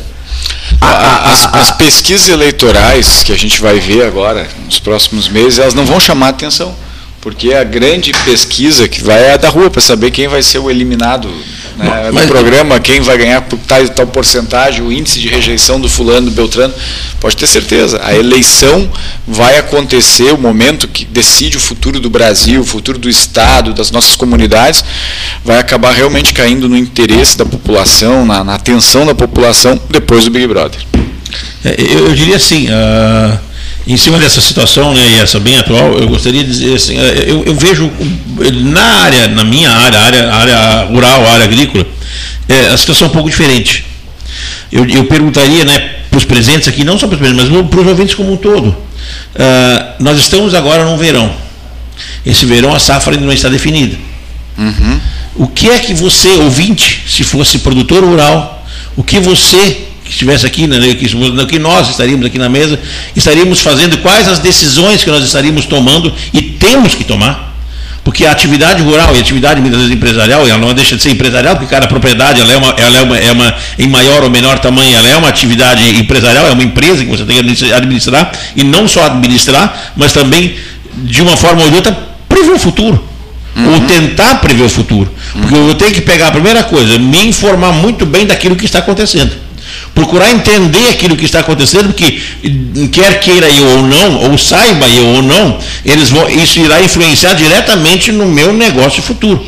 [SPEAKER 13] as, as pesquisas eleitorais que a gente vai ver agora, nos próximos meses, elas não vão chamar atenção. Porque a grande pesquisa que vai é a da rua, para saber quem vai ser o eliminado né, do programa, quem vai ganhar por tal, tal porcentagem, o índice de rejeição do fulano, do Beltrano. Pode ter certeza, a eleição vai acontecer, o momento que decide o futuro do Brasil, o futuro do Estado, das nossas comunidades, vai acabar realmente caindo no interesse da população, na, na atenção da população depois do Big Brother.
[SPEAKER 4] É, Eu, eu diria assim, ah, em cima dessa situação, né, e essa bem atual, eu gostaria de dizer assim, eh, eu, eu vejo na área, na minha área, área, área rural, área agrícola, eh, a situação é um pouco diferente. Eu, eu perguntaria né, para os presentes aqui, não só para os presentes, mas para os ouvintes como um todo. Ah, nós estamos agora num verão. Esse verão a safra ainda não está definida. O que é que você, ouvinte, se fosse produtor rural, o que você que estivesse aqui, né, que, o que nós estaríamos aqui na mesa, estaríamos fazendo, quais as decisões que nós estaríamos tomando e temos que tomar? Porque a atividade rural e a atividade muitas vezes empresarial, ela não deixa de ser empresarial, porque cada propriedade ela é, uma, ela é, uma, é uma, em maior ou menor tamanho, ela é uma atividade empresarial, é uma empresa que você tem que administrar- e não só administrar, mas também, de uma forma ou de outra, prever o futuro. Ou tentar prever o futuro. Porque eu tenho que pegar a primeira coisa, me informar muito bem daquilo que está acontecendo. Procurar entender aquilo que está acontecendo, porque quer queira eu ou não, ou saiba eu ou não, eles vão, isso irá influenciar diretamente no meu negócio futuro.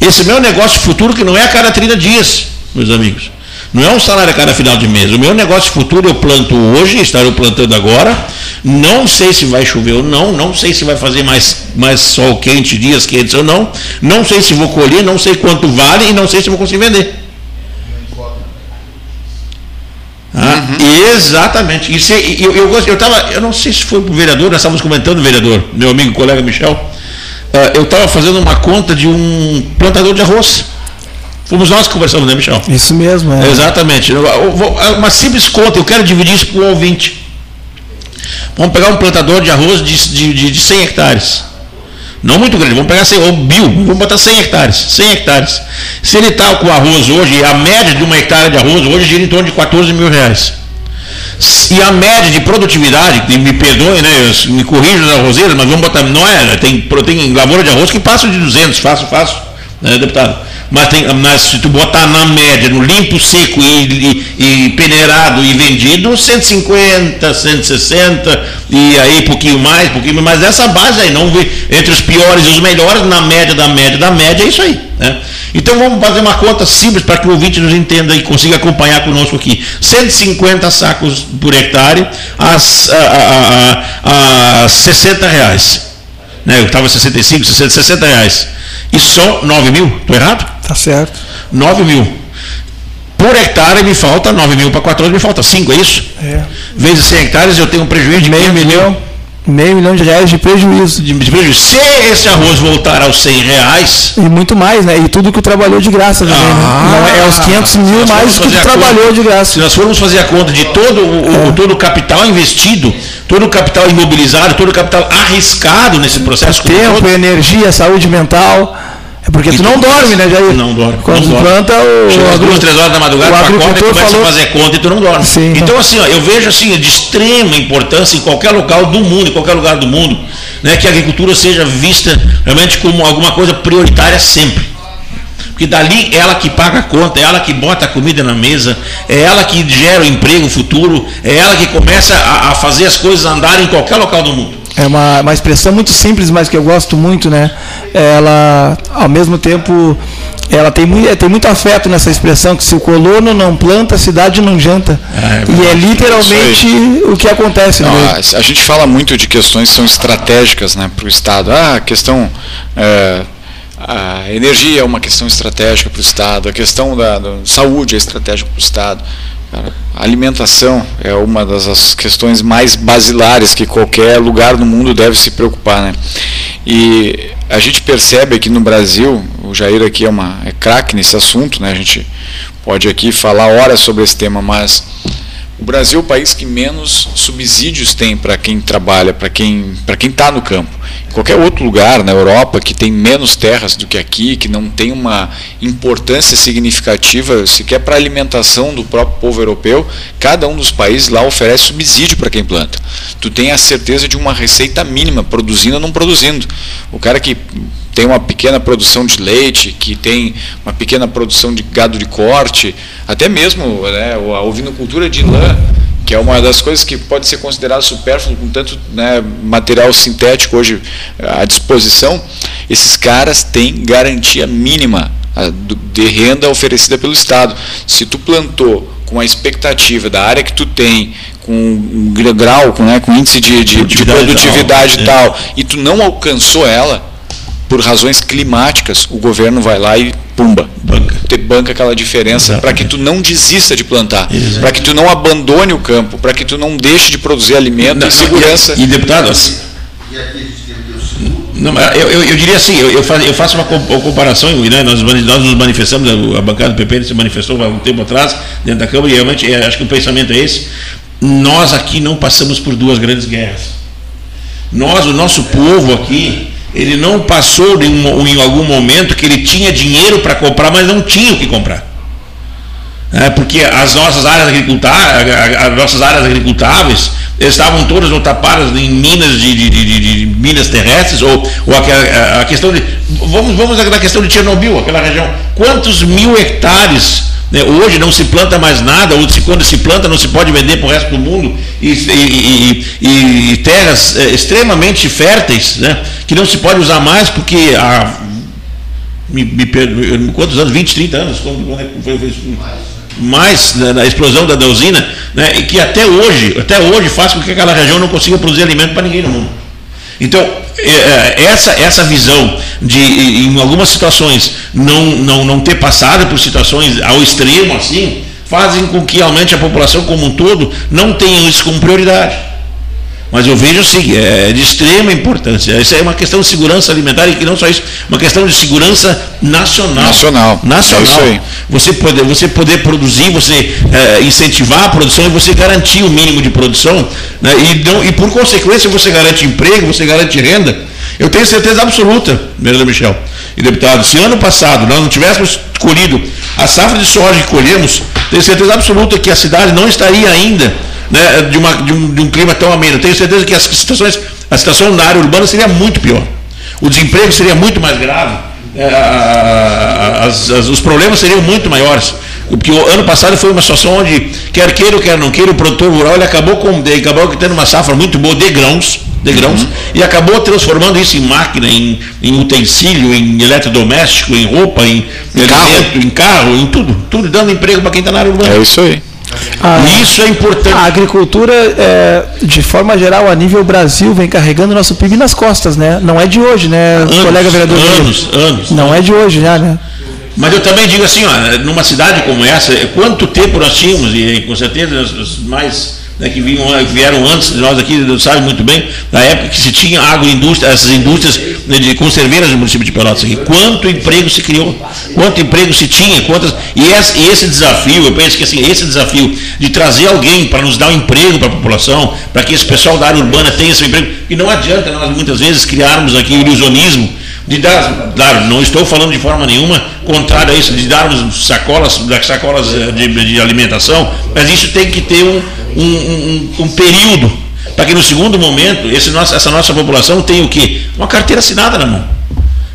[SPEAKER 4] Esse meu negócio futuro que não é a cada 30 dias, meus amigos. Não é um salário a cada final de mês. O meu negócio futuro eu planto hoje, estarei plantando agora. Não sei se vai chover ou não, não sei se vai fazer mais, mais sol quente, dias quentes ou não. Não sei se vou colher, não sei quanto vale e não sei se vou conseguir vender. Ah, Exatamente. Isso, eu, eu, gosto- eu, tava, eu não sei se foi o vereador, nós estávamos comentando, vereador, meu amigo colega Michel. ah, eu estava fazendo uma conta de um plantador de arroz. Fomos nós que conversamos, né, Michel?
[SPEAKER 14] Isso mesmo, é.
[SPEAKER 4] Exatamente. Eu é Uma simples conta, eu quero dividir isso para o ouvinte. Vamos pegar um plantador de arroz de, de, de- de 100 hectares. Não muito grande, vamos pegar 100, ou mil, vamos botar 100 hectares. 100 hectares. Se ele está com arroz hoje, a média de uma hectare de arroz hoje gira em torno de 14 mil reais. E a média de produtividade, me perdoe, né, me corrija nas arrozeiras, mas vamos botar, não é, tem, tem lavoura de arroz que passa de 200, fácil, fácil, né, deputado? Mas, tem, mas se tu botar na média, no limpo, seco e, e, e peneirado e vendido, 150, 160, e aí pouquinho mais, pouquinho mais, essa base aí, não entre os piores e os melhores, na média da média da média, é isso aí. Né? Então vamos fazer uma conta simples para que o ouvinte nos entenda e consiga acompanhar conosco aqui. 150 sacos por hectare a, a, a, a 60 reais. Né? Eu estava 65, 60, 60 reais. E só 9 mil? Estou errado?
[SPEAKER 14] Tá certo.
[SPEAKER 4] 9 mil. Por hectare me falta 9 mil para 14, me falta 5, é isso?
[SPEAKER 14] É.
[SPEAKER 4] Vezes 100 hectares eu tenho um prejuízo de
[SPEAKER 14] Meio
[SPEAKER 4] 500
[SPEAKER 14] milhão, meio milhão de reais de prejuízo.
[SPEAKER 4] De, de prejuízo. Se esse arroz voltar aos 100 reais.
[SPEAKER 14] E muito mais, né? E tudo que trabalhou de graça também,
[SPEAKER 4] Ah,
[SPEAKER 14] né? Não é, é os 500 mil mais do que trabalhou
[SPEAKER 4] conta-
[SPEAKER 14] de graça.
[SPEAKER 4] Se nós formos fazer a conta de todo o, o- todo o capital investido, todo o capital imobilizado, todo o capital arriscado nesse processo
[SPEAKER 14] Tempo,
[SPEAKER 4] todo,
[SPEAKER 14] energia, saúde mental. É porque tu não dorme, né, Jair?
[SPEAKER 4] Não dorme.
[SPEAKER 14] Quando
[SPEAKER 4] não
[SPEAKER 14] planta, o,
[SPEAKER 4] Chega às duas, três horas da madrugada,
[SPEAKER 14] o
[SPEAKER 4] tu acorda e começa
[SPEAKER 14] falou-
[SPEAKER 4] a fazer conta e tu não dorme.
[SPEAKER 14] Sim.
[SPEAKER 4] Então, assim, ó, eu vejo assim, de extrema importância em qualquer local do mundo, em qualquer lugar do mundo, né, que a agricultura seja vista realmente como alguma coisa prioritária sempre. Porque dali é ela que paga a conta, é ela que bota a comida na mesa, é ela que gera o emprego futuro, é ela que começa a, a fazer as coisas andarem em qualquer local do mundo.
[SPEAKER 14] É uma, uma expressão muito simples, mas que eu gosto muito, né? Ela, ao mesmo tempo, ela tem muito, tem muito afeto nessa expressão, que se o colono não planta, a cidade não janta. e é literalmente o que acontece.
[SPEAKER 13] Não,
[SPEAKER 14] né?
[SPEAKER 13] a, a gente fala muito de questões que são estratégicas né, para o Estado. Ah, a questão. é, a energia é uma questão estratégica para o Estado, a questão da, da saúde é estratégica para o Estado. A alimentação é uma das as questões mais basilares que qualquer lugar no mundo deve se preocupar. Né? E a gente percebe aqui no Brasil, o Jair aqui é, uma, é craque nesse assunto, né? a gente pode aqui falar horas sobre esse tema, mas o Brasil é o país que menos subsídios tem para quem trabalha, para quem para quem está no campo. Em qualquer outro lugar na Europa que tem menos terras do que aqui, que não tem uma importância significativa sequer para a alimentação do próprio povo europeu, cada um dos países lá oferece subsídio para quem planta. Tu tem a certeza de uma receita mínima, produzindo ou não produzindo. O cara que tem uma pequena produção de leite, que tem uma pequena produção de gado de corte, até mesmo né, a ovinocultura de lã, que é uma das coisas que pode ser considerada supérfluo com tanto né, material sintético hoje à disposição, esses caras têm garantia mínima de renda oferecida pelo Estado. Se tu plantou com a expectativa da área que tu tem, com um gra- grau, com, né, com índice de, de- de
[SPEAKER 4] Produtividade
[SPEAKER 13] produtividade
[SPEAKER 4] tal,
[SPEAKER 13] e
[SPEAKER 4] é.
[SPEAKER 13] tal, e tu não alcançou ela, por razões climáticas, o governo vai lá e pumba, te banca aquela diferença para que tu não desista de plantar, para que tu não abandone o campo, para que tu não deixe de produzir alimento
[SPEAKER 4] Não,
[SPEAKER 13] e segurança.
[SPEAKER 4] E, e deputado, não, eu, eu, eu diria assim, eu, eu faço, eu faço uma com- uma comparação, e, né, nós, nós nos manifestamos, a, a bancada do PP se manifestou há um tempo atrás, dentro da Câmara, e realmente é, acho que o pensamento é esse. Nós aqui não passamos por duas grandes guerras. Nós, o nosso povo aqui, ele não passou um, em algum momento que ele tinha dinheiro para comprar, mas não tinha o que comprar. É, porque as nossas áreas as nossas áreas agricultáveis estavam todas tapadas em minas de, de- de- de- minas terrestres ou, ou aquela- a, questão de vamos vamos na questão de Chernobyl, aquela região, quantos mil hectares hoje não se planta mais nada ou se quando se planta não se pode vender para o resto do mundo e, e- e- e terras eh, extremamente férteis, né, que não se pode usar mais porque há me, me quantos anos? 20, 30 anos? Quando, quando é foi, foi mais né, na explosão da, da usina, né, e que até hoje, até hoje faz com que aquela região não consiga produzir alimento para ninguém no mundo. Então, é, é, essa, essa visão de, em algumas situações, não, não, não ter passado por situações ao extremo assim, fazem com que realmente a população como um todo não tenha isso como prioridade. Mas eu vejo assim, é de extrema importância. Isso é uma questão de segurança alimentar e que não só isso, uma questão de segurança nacional.
[SPEAKER 13] Nacional.
[SPEAKER 4] Nacional.
[SPEAKER 13] É.
[SPEAKER 4] Você poder, você poder produzir, você eh, incentivar a produção e você garantir o mínimo de produção, né? e, não, e por consequência você garante emprego, você garante renda. Eu tenho certeza absoluta, vereador Michel e deputado, se ano passado nós não tivéssemos colhido a safra de soja que colhemos, tenho certeza absoluta que a cidade não estaria ainda né, de, uma- de um, de um clima tão ameno. Tenho certeza que as situações, a situação na área urbana seria muito pior. O desemprego seria muito mais grave. é, a- as- as- os problemas seriam muito maiores. Porque o ano passado foi uma situação onde, quer queira ou quer não queira, o produtor rural ele acabou, com, ele acabou tendo uma safra muito boa de grãos, de grãos e acabou transformando isso em máquina, em, em utensílio, em eletrodoméstico, em roupa, em, alimento, em carro, em tudo. Tudo dando emprego para quem está na área urbana.
[SPEAKER 13] É isso aí.
[SPEAKER 4] E isso é importante.
[SPEAKER 14] A agricultura, é, de forma geral, a nível Brasil, vem carregando nosso PIB nas costas, né? Não é de hoje, né, colega vereador?
[SPEAKER 4] anos, anos.
[SPEAKER 14] Não é de hoje já, né?
[SPEAKER 4] Mas eu também digo assim, ó, numa cidade como essa, quanto tempo nós tínhamos, e com certeza os mais né, que vinham, vieram antes de nós aqui, sabem muito bem, na época que se tinha agroindústria, essas indústrias né, de conserveiras no município de Pelotas aqui, quanto emprego se criou, quanto emprego se tinha, quantas, e esse, esse desafio, eu penso que assim, esse desafio de trazer alguém para nos dar um emprego para a população, para que esse pessoal da área urbana tenha esse emprego, e não adianta nós muitas vezes criarmos aqui o ilusionismo de dar, claro, não estou falando de forma nenhuma contrária a isso, de darmos sacolas, sacolas eh, de, de alimentação, mas isso tem que ter um, um, um, um período para que no segundo momento nosso, essa nossa população tenha o quê? Uma carteira assinada na mão.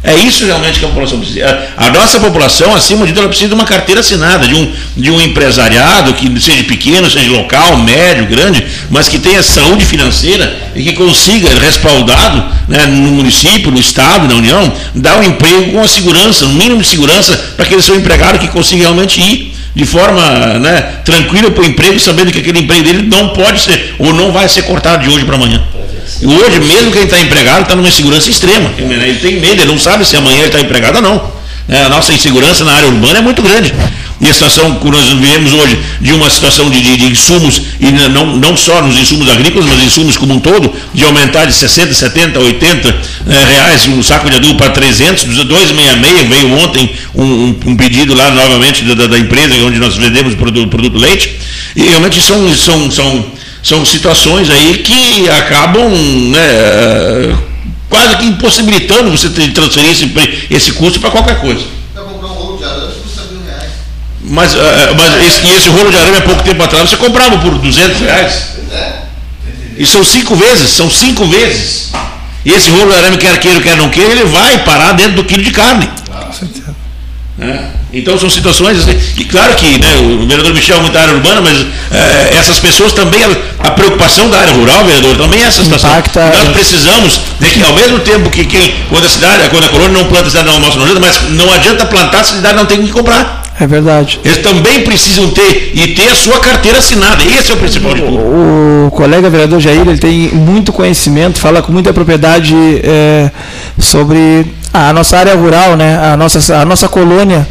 [SPEAKER 4] É isso realmente que a população precisa. A, a nossa população, acima de tudo, ela precisa de uma carteira assinada, de um, de um empresariado que seja pequeno, seja local, médio, grande, mas que tenha saúde financeira e que consiga, respaldado né, no município, no Estado, na União, dar um emprego com a segurança, um mínimo de segurança para aquele seu empregado que consiga realmente ir de forma né, tranquila para o emprego, sabendo que aquele emprego dele não pode ser, ou não vai ser cortado de hoje para amanhã. E hoje, mesmo quem está empregado, está numa insegurança extrema. Ele tem medo, ele não sabe se amanhã ele está empregado ou não. É, A nossa insegurança na área urbana é muito grande. E a situação que nós vivemos hoje, de uma situação de, de- de insumos, e não, não só nos insumos agrícolas, mas insumos como um todo, de aumentar de 60, 70, 80 eh, reais um saco de adubo para 300, 266, veio ontem um, um- um pedido lá novamente da, da- empresa onde nós vendemos produto, produto leite, e realmente são, são, são, são situações aí que acabam né, eh, quase que impossibilitando você transferir esse, esse custo para qualquer coisa. Mas, eh, mas esse, e esse rolo de arame há pouco tempo atrás você comprava por 200 reais. E são cinco vezes, são cinco vezes. E esse rolo de arame, quer queira, quer não queira, ele vai parar dentro do quilo de carne. Né? Então são situações, assim, e claro que né, o vereador Michel é muito da área urbana, mas eh, essas pessoas também, a, a preocupação da área rural, vereador, também é essa situação. Nós precisamos, né, que ao mesmo tempo que quem, quando a cidade, quando a colônia não planta, a cidade não almoça, não adianta, mas não adianta plantar se a cidade não tem o que comprar.
[SPEAKER 14] É verdade.
[SPEAKER 4] Eles também precisam ter e ter a sua carteira assinada. Esse é o principal de tudo.
[SPEAKER 14] O colega vereador Jair ele tem muito conhecimento, fala com muita propriedade é, sobre a nossa área rural, né? a, nossa, a nossa colônia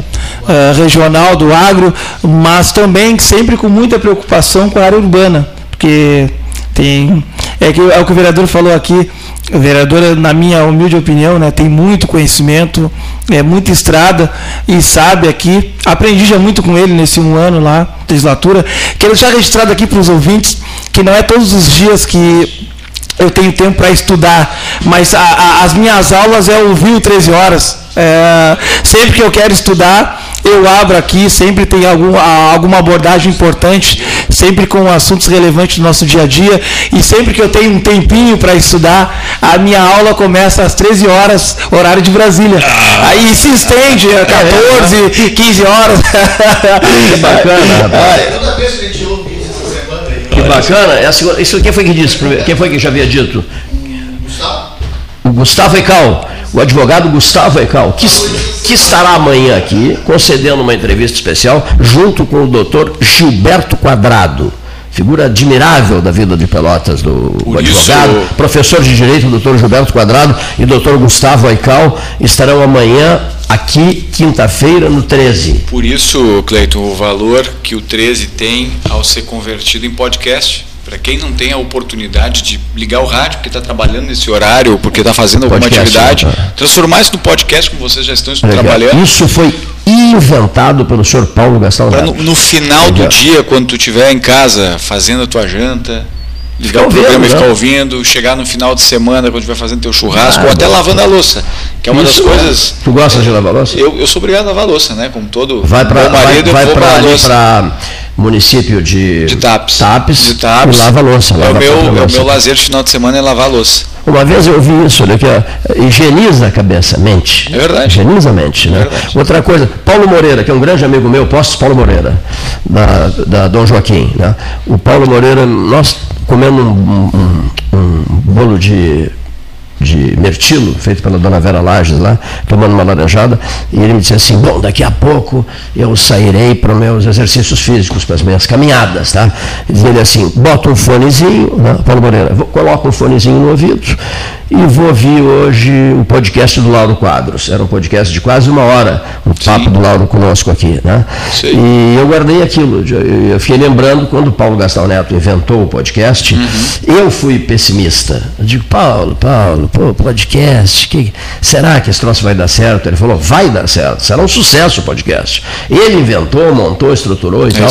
[SPEAKER 14] é, regional do agro, mas também sempre com muita preocupação com a área urbana, porque tem é, que, é o que o vereador falou aqui. O vereador, na minha humilde opinião, né, tem muito conhecimento, é muita estrada e sabe aqui. Aprendi já muito com ele nesse um ano lá, legislatura. Quero deixar registrado aqui para os ouvintes que não é todos os dias que eu tenho tempo para estudar, mas a- a- as minhas aulas é ouvir o 13 horas. É, sempre que eu quero estudar, eu abro aqui, sempre tem algum, a- alguma abordagem importante, sempre com assuntos relevantes do nosso dia a dia, e sempre que eu tenho um tempinho para estudar, a minha aula começa às 13 horas, horário de Brasília. Aí se estende a 14, 15 horas.
[SPEAKER 1] Que bacana, rapaz.
[SPEAKER 15] Toda vez que a gente ouve isso essa semana aí.
[SPEAKER 1] Que bacana. É Isso quem foi que disse? primeiro? Quem foi que já havia dito? O Gustavo Ecal, o advogado Gustavo Ecal, que, que estará amanhã aqui concedendo uma entrevista especial junto com o doutor Gilberto Quadrado. Figura admirável da vida de Pelotas, do o
[SPEAKER 13] isso-
[SPEAKER 1] advogado, professor de direito, doutor Gilberto Quadrado e doutor Gustavo Aical estarão amanhã aqui, quinta-feira, no 13.
[SPEAKER 13] Por isso, Cleiton, o valor que o 13 tem ao ser convertido em podcast. Para quem não tem a oportunidade de ligar o rádio, porque está trabalhando nesse horário, porque está fazendo alguma
[SPEAKER 1] Podcast,
[SPEAKER 13] atividade,
[SPEAKER 1] né?
[SPEAKER 13] transformar isso no podcast, como vocês já estão
[SPEAKER 1] Legal.
[SPEAKER 13] trabalhando.
[SPEAKER 1] Isso foi inventado pelo senhor Paulo Gastão
[SPEAKER 13] Pra no, no final do
[SPEAKER 1] Legal.
[SPEAKER 13] dia, quando tu estiver em casa fazendo a tua janta, ligar
[SPEAKER 1] Fica
[SPEAKER 13] o programa
[SPEAKER 1] ouvindo,
[SPEAKER 13] e ficar
[SPEAKER 1] né?
[SPEAKER 13] ouvindo, chegar no final de semana, quando estiver fazendo teu churrasco,
[SPEAKER 1] Ah,
[SPEAKER 13] ou até
[SPEAKER 1] bom.
[SPEAKER 13] lavando a louça, que é uma
[SPEAKER 1] Isso,
[SPEAKER 13] das coisas.
[SPEAKER 1] Tu gosta de lavar louça?
[SPEAKER 13] Eu, eu sou obrigado a lavar a louça, né? Como todo
[SPEAKER 1] Vai para
[SPEAKER 13] bom
[SPEAKER 1] vai,
[SPEAKER 13] marido,
[SPEAKER 1] vai
[SPEAKER 13] eu vou
[SPEAKER 1] pra
[SPEAKER 13] lavar a louça.
[SPEAKER 1] para município de,
[SPEAKER 13] De Tapes.
[SPEAKER 1] Tapes,
[SPEAKER 13] De Tapes.
[SPEAKER 1] e lava louça.
[SPEAKER 13] É
[SPEAKER 1] lava
[SPEAKER 13] o
[SPEAKER 1] a
[SPEAKER 13] meu, é o meu lazer de final de semana é lavar a louça.
[SPEAKER 1] Uma vez eu ouvi isso, olha aqui, ó, higieniza a cabeça, a mente.
[SPEAKER 13] É verdade.
[SPEAKER 1] Higieniza a mente, né? Outra coisa, Paulo Moreira, que é um grande amigo meu, Postos Paulo Moreira, da, da Dom Joaquim, né? O Paulo Moreira, nós comendo um, um- um bolo de de mirtilo, feito pela dona Vera Lages lá, tomando uma laranjada, e ele me disse assim, bom, daqui a pouco eu sairei para os meus exercícios físicos, para as minhas caminhadas, tá? E ele assim, bota um fonezinho, né? Paulo Moreira, coloca um fonezinho no ouvido e vou ouvir hoje o podcast do Lauro Quadros. Era um podcast de quase uma hora, um papo do Lauro conosco aqui, né? E eu guardei aquilo, eu fiquei lembrando quando o Paulo Gastão Neto inventou o podcast, eu fui pessimista. Eu digo, Paulo, Paulo, pô, podcast, que, será que esse troço vai dar certo? Ele falou, vai dar certo, será um sucesso o podcast. Ele inventou, montou, estruturou e
[SPEAKER 13] É
[SPEAKER 1] tal.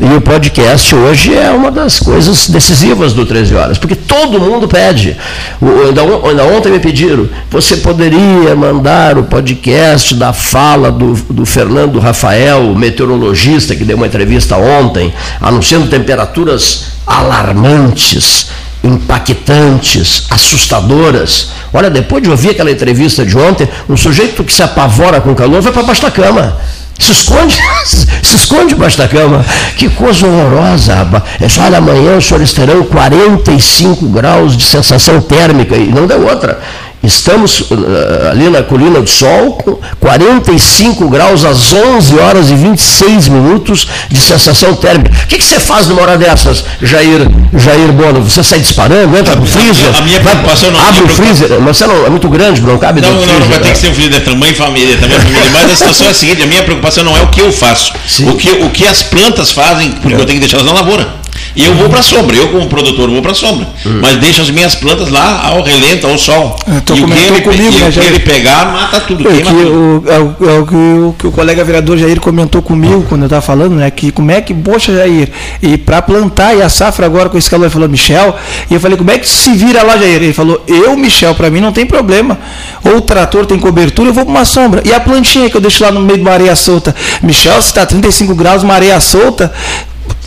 [SPEAKER 1] E o podcast hoje é uma das coisas decisivas do 13 Horas, porque todo mundo pede. O- ainda, on- ainda ontem me pediram, você poderia mandar o podcast da fala do, do Fernando Rafael, meteorologista, que deu uma entrevista ontem, anunciando temperaturas alarmantes impactantes, assustadoras. Olha, depois de ouvir aquela entrevista de ontem, um sujeito que se apavora com calor vai para baixo da cama. Se esconde, se esconde debaixo da cama. Que coisa horrorosa, rapaz. É só, olha, amanhã os senhores terão 45 graus de sensação térmica e não deu outra. Estamos eh, ali na Colina do Sol, com 45 graus às 11 horas e 26 minutos de sensação térmica. O que, que você faz numa hora dessas, Jair, Jair Bono? Você sai disparando, entra no freezer?
[SPEAKER 4] a minha preocupação não-
[SPEAKER 1] Abre
[SPEAKER 4] a
[SPEAKER 1] o freezer, não, é muito grande, não cabe
[SPEAKER 4] Não,
[SPEAKER 1] dentro
[SPEAKER 4] não, não
[SPEAKER 1] freezer,
[SPEAKER 4] vai ter que ser um filho de tamanho família, tamanho família. Mas a situação é a seguinte, a minha preocupação não é o que eu faço, o que, o que as plantas fazem, porque eu tenho que deixá-las na lavoura. E eu vou para a sombra, eu como produtor vou para a sombra.
[SPEAKER 1] Hum.
[SPEAKER 4] Mas deixo as minhas plantas lá ao relento, ao sol.
[SPEAKER 14] tu
[SPEAKER 4] e o que ele,
[SPEAKER 14] comigo,
[SPEAKER 4] e
[SPEAKER 14] né,
[SPEAKER 4] o que
[SPEAKER 14] Jair?
[SPEAKER 4] ele pegar, mata tudo.
[SPEAKER 14] É, que
[SPEAKER 4] tudo.
[SPEAKER 14] o, é, o, é o que o, que o colega vereador Jair comentou comigo quando eu estava falando, né? Que como é que, poxa, Jair, e para plantar e a safra agora com esse calor, ele falou, Michel, e eu falei, como é que se vira lá, Jair? Ele falou, eu, Michel, para mim não tem problema. Ou o trator tem cobertura, eu vou para uma sombra. E a plantinha que eu deixo lá no meio de uma areia solta? Michel, se está 35 graus, uma areia solta,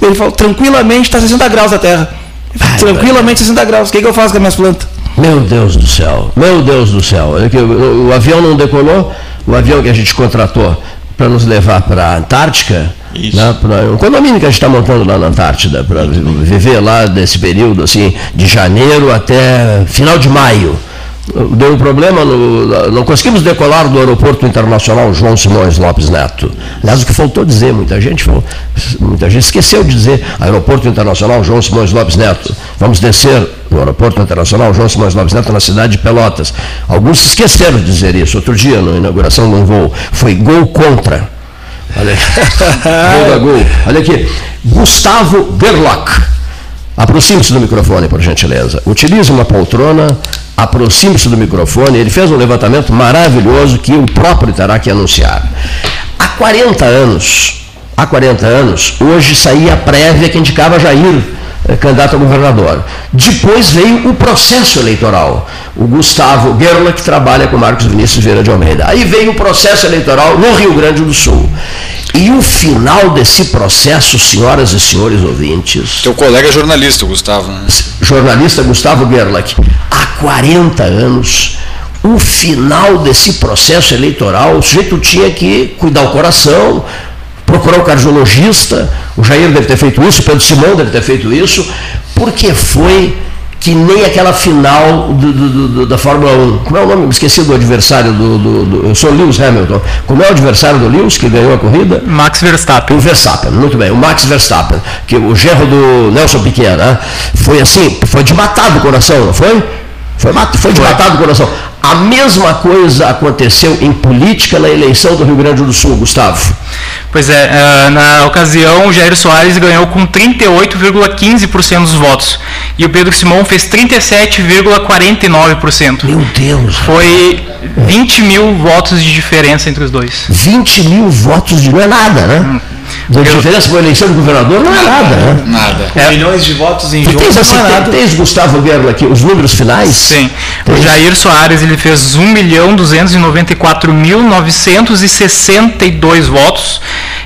[SPEAKER 14] ele falou, tranquilamente está 60 graus a terra. Tranquilamente 60 graus. O que, que eu faço com as minhas plantas?
[SPEAKER 1] Meu Deus do céu, meu Deus do céu. Aqui, o, o avião não decolou, o avião que a gente contratou para nos levar para a Antártica, né, pra, um condomínio que a gente está montando lá na Antártida, para viver lá desse período assim, de janeiro até final de maio. Deu um problema, no, não conseguimos decolar do aeroporto internacional João Simões Lopes Neto. Aliás, o que faltou dizer, muita gente, falou- muita gente esqueceu de dizer, aeroporto internacional João Simões Lopes Neto. Vamos descer no aeroporto internacional João Simões Lopes Neto na cidade de Pelotas. Alguns se esqueceram de dizer isso. Outro dia, na inauguração de um voo, foi gol contra. Olha aqui. gol. Olha aqui. Gustavo Gerlach. Aproxime-se do microfone, por gentileza. Utilize uma poltrona, aproxime-se do microfone. Ele fez um levantamento maravilhoso que o próprio terá que anunciar. Há 40 anos, há 40 anos, hoje saía a prévia que indicava Jair, eh, candidato a governador. Depois veio o processo eleitoral. O Gustavo Gerlach trabalha com Marcos Vinícius Vieira de Almeida. Aí veio o processo eleitoral no Rio Grande do Sul. E o final desse processo, senhoras e senhores ouvintes,
[SPEAKER 13] Teu colega é jornalista, Gustavo. Né?
[SPEAKER 1] jornalista Gustavo Gerlach, há 40 anos, o final desse processo eleitoral, o sujeito tinha que cuidar o coração, procurar o cardiologista, o Jair deve ter feito isso, o Pedro Simão deve ter feito isso, porque foi que nem aquela final do- do- do- da Fórmula 1. Como é o nome? Me Esqueci do adversário do- Eu sou Lewis Hamilton. Como é o adversário do Lewis que ganhou a corrida?
[SPEAKER 16] Max Verstappen.
[SPEAKER 1] O Verstappen, muito bem. O Max Verstappen, que o gerro do Nelson Piquet, né? Foi assim, foi de matar do coração, não foi? Foi, foi de matar do coração. A mesma coisa aconteceu em política na eleição do Rio Grande do Sul, Gustavo.
[SPEAKER 16] Pois é, eh, na ocasião o Jair Soares ganhou com 38,15% dos votos e o Pedro Simão fez 37,49%.
[SPEAKER 1] Meu Deus!
[SPEAKER 16] Foi 20 mil votos de diferença entre os dois.
[SPEAKER 1] 20 mil votos de não é nada, né? De diferença para a eleição do governador não é nada, né?
[SPEAKER 13] Nada.
[SPEAKER 14] Com milhões de votos em jogo,
[SPEAKER 1] tens, assim,
[SPEAKER 14] não é
[SPEAKER 1] tens, Gustavo Guerra aqui, os números finais?
[SPEAKER 16] Sim. O Jair Soares ele fez 1 milhão 294.962 votos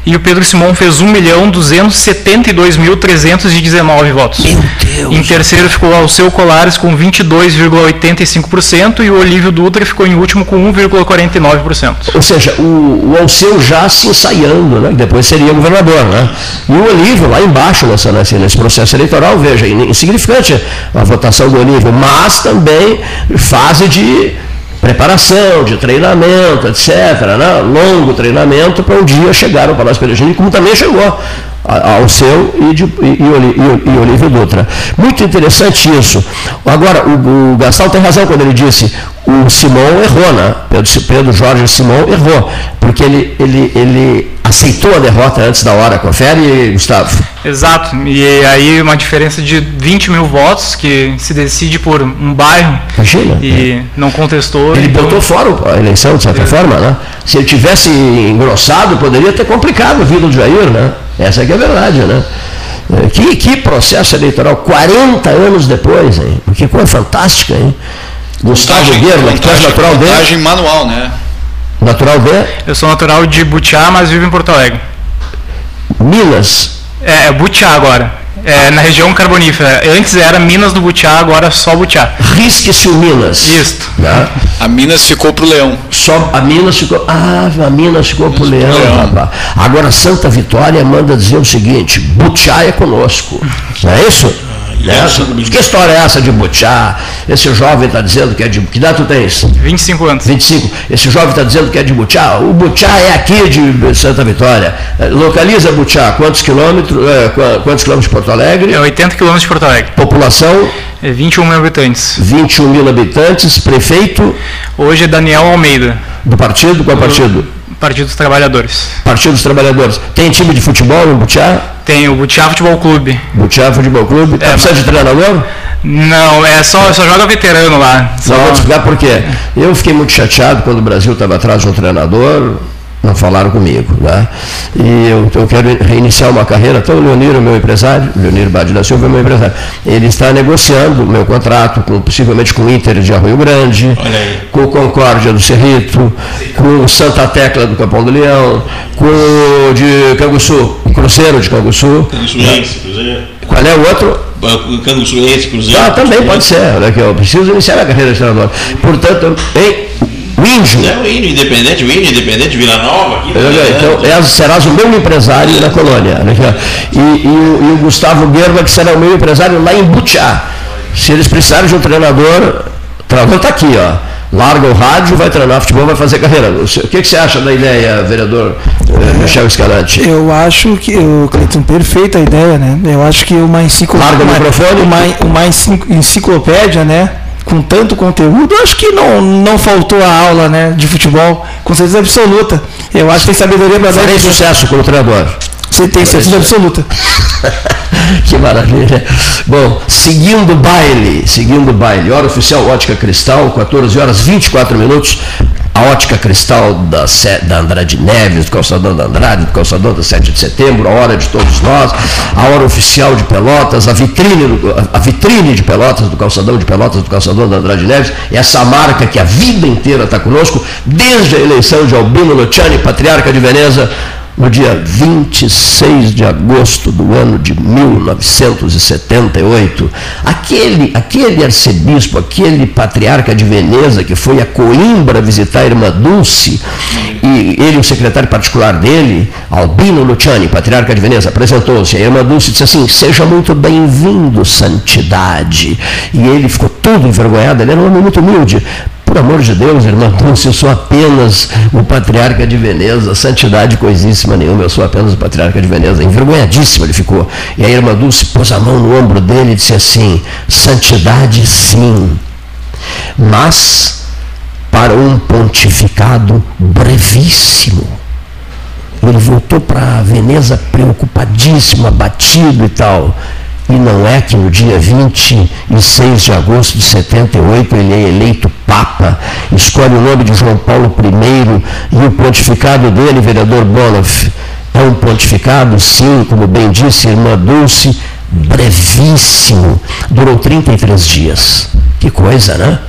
[SPEAKER 16] E o Pedro Simon fez 1.272.319 votos.
[SPEAKER 1] Meu Deus.
[SPEAKER 16] Em terceiro ficou o Alceu Colares com 22,85% e o Olívio Dutra ficou em último com 1,49%.
[SPEAKER 1] Ou seja, o, o Alceu já se ensaiando, né? depois seria governador. Né? E o Olívio lá embaixo nessa, nesse, processo eleitoral, veja, insignificante a votação do Olívio, mas também fase de preparação, de treinamento, etc. Né? Longo treinamento para um dia chegar ao Palácio Perugini, como também chegou ao seu e, de, e, e, e Olívio Dutra. Muito interessante isso. Agora, o, o Gastal tem razão quando ele disse o Simão errou, né? Pedro, Pedro Jorge Simão errou, porque ele, ele, ele aceitou a derrota antes da hora. Confere, Gustavo.
[SPEAKER 16] Exato, e aí uma diferença de 20 mil votos que se decide por um bairro
[SPEAKER 1] Imagina,
[SPEAKER 16] e
[SPEAKER 1] é.
[SPEAKER 16] não contestou.
[SPEAKER 1] Ele
[SPEAKER 16] então...
[SPEAKER 1] botou fora a eleição, de certa é. forma, né? Se ele tivesse engrossado, poderia ter complicado a vida do Jair, né? Essa é a verdade, né? Que, que processo eleitoral, 40 anos depois, hein? Que coisa fantástica, hein? Gustavo Guerra, que natural de?
[SPEAKER 13] Montagem manual, né?
[SPEAKER 1] Natural de?
[SPEAKER 16] Eu sou natural de Butiá, mas vivo em Porto Alegre.
[SPEAKER 1] Minas?
[SPEAKER 16] É, é Butiá agora. É, na região carbonífera. Antes era Minas do Butiá, agora só Butiá.
[SPEAKER 1] Risque-se o Minas.
[SPEAKER 16] Isso.
[SPEAKER 1] Né?
[SPEAKER 13] A Minas ficou pro Leão.
[SPEAKER 1] Só a Minas ficou. Ah, a Minas ficou pro Leão, Leão. rapaz. Agora Santa Vitória manda dizer o seguinte: Butiá é conosco. Não é isso? Né? Que história é essa de Butiá? Esse jovem está dizendo que é de. Que idade tu tens?
[SPEAKER 16] 25 anos.
[SPEAKER 1] 25. Esse jovem está dizendo que é de Butiá. O Butiá é aqui de Santa Vitória. Localiza Butiá. Quantos quilômetros? É, quantos quilômetros de Porto Alegre?
[SPEAKER 16] É 80 quilômetros de Porto Alegre.
[SPEAKER 1] População?
[SPEAKER 16] É 21 mil habitantes.
[SPEAKER 1] 21 mil habitantes. Prefeito?
[SPEAKER 16] Hoje é Daniel Almeida.
[SPEAKER 1] Do partido? Qual partido?
[SPEAKER 16] Partido dos Trabalhadores.
[SPEAKER 1] Partido dos Trabalhadores. Tem time de futebol no Butiá?
[SPEAKER 16] Tem o Butiá Futebol Clube.
[SPEAKER 1] Butiá Futebol Clube. Tá é, precisando mas... de treinador?
[SPEAKER 16] Não, é só, só joga veterano lá. Só...
[SPEAKER 1] Não, vou te explicar por quê. Eu fiquei muito chateado quando o Brasil estava atrás de um treinador não falaram comigo. Né? E eu, eu, quero reiniciar uma carreira. Então, o Leonir, o meu empresário, Leonir Bade da Silva é meu empresário, ele está negociando o meu contrato, com, possivelmente com o Inter de Arroio Grande, com o Concórdia do Cerrito, com o Santa Tecla do Capão do Leão, com o de Canguçu, o Cruzeiro de Canguçu.
[SPEAKER 4] Canguçuense, Cruzeiro.
[SPEAKER 1] Qual é o outro?
[SPEAKER 4] Canguçuense, Cruzeiro.
[SPEAKER 1] Ah, também pode ser. Olha aqui, eu preciso iniciar a carreira de treinador. Portanto, hein, o índio.
[SPEAKER 4] É o índio independente, o índio independente Vila Nova. Aqui, né?
[SPEAKER 1] então, é, serás o meu empresário na colônia. Né? E, e, o, e, o, Gustavo Guerra, que será o meu empresário lá em Butiá. Se eles precisarem de um treinador, o treinador está aqui, ó. Larga o rádio, vai treinar futebol, vai fazer carreira. O que, que você acha da ideia, vereador eh, Michel Escalante?
[SPEAKER 14] Eu acho que, o Cleiton, perfeita a ideia, né? Eu acho que uma enciclopédia.
[SPEAKER 1] Larga o microfone.
[SPEAKER 14] Uma, uma enciclopédia, né? Com tanto conteúdo, acho que não, não faltou a aula né, de futebol, com certeza absoluta. Eu acho que tem sabedoria para dar.
[SPEAKER 1] Farei sucesso como treinador.
[SPEAKER 14] Você tem certeza absoluta.
[SPEAKER 1] que maravilha. Bom, seguindo o baile, seguindo o baile, hora oficial Ótica Cristal, 14 horas 24 minutos a ótica cristal da, da Andrade Neves, do calçadão da Andrade, do calçadão da 7 de setembro, a hora de todos nós, a hora oficial de Pelotas, a vitrine, a vitrine de Pelotas, do calçadão de Pelotas, do calçadão da Andrade Neves, essa marca que a vida inteira está conosco, desde a eleição de Albino Luciani, patriarca de Veneza, no dia 26 de agosto do ano de 1978, aquele, aquele arcebispo, aquele patriarca de Veneza que foi a Coimbra visitar a irmã Dulce, e ele, o secretário particular dele, Albino Luciani, patriarca de Veneza, apresentou-se. A irmã Dulce disse assim: Seja muito bem-vindo, santidade. E ele ficou todo envergonhado, ele era um homem muito humilde. Por amor de Deus, irmã Dulce, eu sou apenas o patriarca de Veneza, santidade coisíssima nenhuma, eu sou apenas o patriarca de Veneza. Envergonhadíssimo ele ficou. E a irmã Dulce pôs a mão no ombro dele e disse assim: santidade sim, mas para um pontificado brevíssimo. Ele voltou para Veneza preocupadíssimo, abatido e tal. E não é que no dia 26 de agosto de 78 ele é eleito Papa, escolhe o nome de João Paulo I e o pontificado dele, vereador Bonoff, é um pontificado, sim, como bem disse a irmã Dulce, brevíssimo, durou 33 dias. Que coisa, né?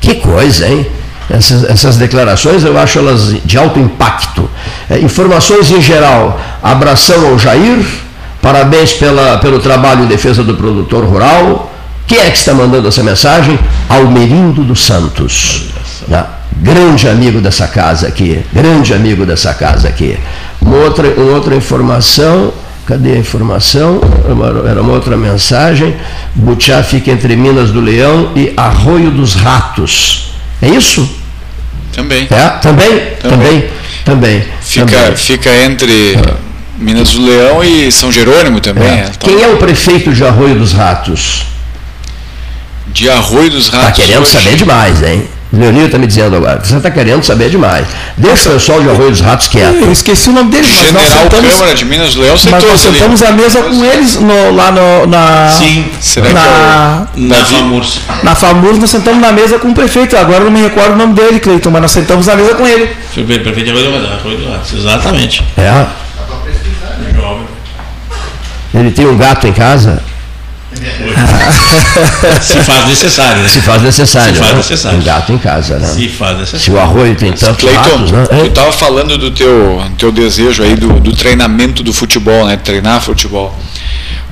[SPEAKER 1] Que coisa, hein? essas, essas declarações, eu acho elas de alto impacto. É, informações em geral, abração ao Jair, parabéns pela, pelo trabalho em defesa do produtor rural. Quem é que está mandando essa mensagem? Almerindo dos Santos. Né? Grande amigo dessa casa aqui, grande amigo dessa casa aqui. Uma outra, uma outra informação, cadê a informação? Era uma outra mensagem. Butiá fica entre Minas do Leão e Arroio dos Ratos. É isso?
[SPEAKER 13] Também.
[SPEAKER 1] É? Também? Também. Também.
[SPEAKER 13] Fica,
[SPEAKER 1] também.
[SPEAKER 13] fica entre Minas do Leão e São Jerônimo também.
[SPEAKER 1] É.
[SPEAKER 13] é.
[SPEAKER 1] Quem é o prefeito de Arroio dos Ratos?
[SPEAKER 13] De Arroio dos
[SPEAKER 1] Está
[SPEAKER 13] Ratos.
[SPEAKER 1] querendo
[SPEAKER 13] hoje.
[SPEAKER 1] saber demais, hein? Leonir está me dizendo agora. Você está querendo saber demais. Deixa o pessoal de Arroio dos Ratos quieto.
[SPEAKER 14] Eu esqueci o nome dele, mas nós
[SPEAKER 13] General
[SPEAKER 14] sentamos,
[SPEAKER 13] Câmara de Minas do Leão
[SPEAKER 14] mas nós sentamos à mesa com eles no- lá no, na.
[SPEAKER 13] Sim, será
[SPEAKER 14] na,
[SPEAKER 13] que é o
[SPEAKER 4] Na
[SPEAKER 13] Davi?
[SPEAKER 4] FAMURS.
[SPEAKER 14] Na FAMURS nós sentamos na mesa com o prefeito. Agora eu não me recordo o nome dele, Cleiton, mas nós sentamos na mesa com ele.
[SPEAKER 4] Prefeito prefeito de Arroio do Rato, Arroio do Rato, Exatamente.
[SPEAKER 1] É. Ele tem um gato em casa?
[SPEAKER 4] Se faz necessário, né?
[SPEAKER 1] Se faz necessário.
[SPEAKER 4] Se faz
[SPEAKER 1] né?
[SPEAKER 4] necessário.
[SPEAKER 1] Um gato em casa, né?
[SPEAKER 4] Se faz necessário.
[SPEAKER 1] Se o arroio tem tantos
[SPEAKER 13] Cleiton,
[SPEAKER 1] ratos, né?
[SPEAKER 13] tu estava falando do teu, teu desejo aí do, do treinamento do futebol, né? Treinar futebol.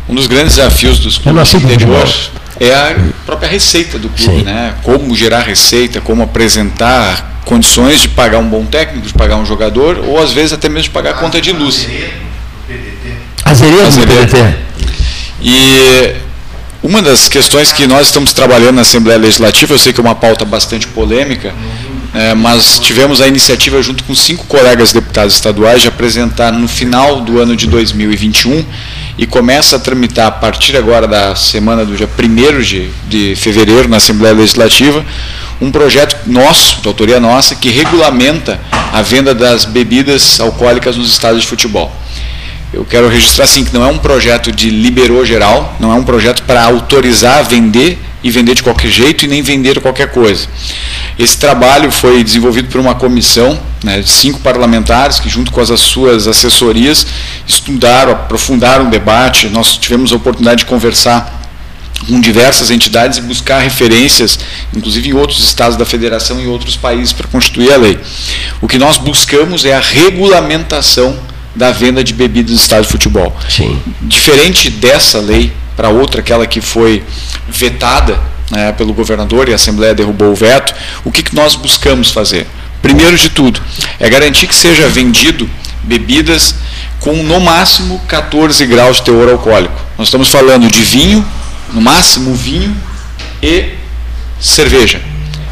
[SPEAKER 13] Um dos grandes desafios dos clubes do interior é a própria receita do clube,
[SPEAKER 1] Sim.
[SPEAKER 13] né? Como gerar receita, como apresentar condições de pagar um bom técnico, de pagar um jogador, ou às vezes até mesmo de pagar a conta de luz.
[SPEAKER 1] Azeredo do
[SPEAKER 13] Azeredo.
[SPEAKER 1] PDT.
[SPEAKER 13] E uma das questões que nós estamos trabalhando na Assembleia Legislativa, eu sei que é uma pauta bastante polêmica, é, mas tivemos a iniciativa, junto com cinco colegas deputados estaduais, de apresentar no final do ano de 2021 e começa a tramitar a partir agora da semana do dia 1 de, de fevereiro na Assembleia Legislativa um projeto nosso, de autoria nossa, que regulamenta a venda das bebidas alcoólicas nos estádios de futebol. Eu quero registrar assim que não é um projeto de liberou geral, não é um projeto para autorizar vender e vender de qualquer jeito e nem vender qualquer coisa. Esse trabalho foi desenvolvido por uma comissão né, de cinco parlamentares que, junto com as suas assessorias, estudaram, aprofundaram o debate. Nós tivemos a oportunidade de conversar com diversas entidades e buscar referências, inclusive em outros estados da federação e outros países, para constituir a lei. O que nós buscamos é a regulamentação da venda de bebidas no estádio de futebol.
[SPEAKER 1] Sim.
[SPEAKER 13] Diferente dessa lei, para outra, aquela que foi vetada né, pelo governador e a Assembleia derrubou o veto, o que, que nós buscamos fazer? Primeiro de tudo, é garantir que seja vendido bebidas com no máximo 14 graus de teor alcoólico. Nós estamos falando de vinho, no máximo vinho e cerveja.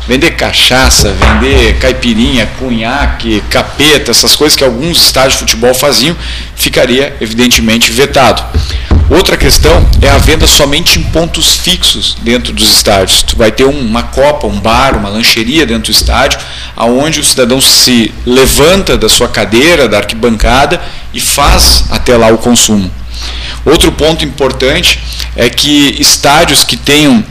[SPEAKER 13] Vender cachaça, vender caipirinha, cunhaque, capeta, essas coisas que alguns estádios de futebol faziam, ficaria evidentemente vetado. Outra questão é a venda somente em pontos fixos dentro dos estádios. Tu vai ter um- uma copa, um bar, uma lancheria dentro do estádio, aonde o cidadão se levanta da sua cadeira, da arquibancada e faz até lá o consumo. Outro ponto importante é que estádios que tenham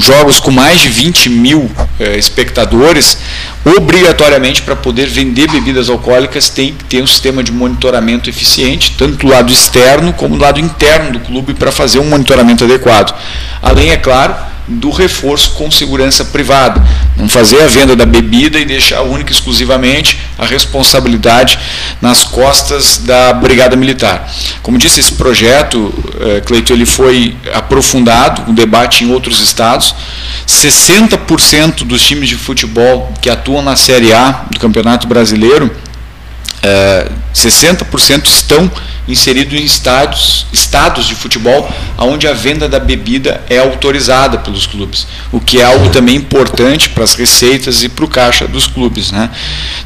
[SPEAKER 13] jogos com mais de 20 mil eh, espectadores, obrigatoriamente para poder vender bebidas alcoólicas tem que ter um sistema de monitoramento eficiente, tanto do lado externo como do lado interno do clube para fazer um monitoramento adequado. Além, é claro, do reforço com segurança privada. Não fazer a venda da bebida e deixar única e exclusivamente a responsabilidade nas costas da Brigada Militar. Como disse, esse projeto, eh, Cleito, ele foi aprofundado, um debate em outros estados. 60% dos times de futebol que atuam na Série A do Campeonato Brasileiro é, 60% estão inseridos em estádios, estados de futebol onde a venda da bebida é autorizada pelos clubes, o que é algo também importante para as receitas e para o caixa dos clubes. Né?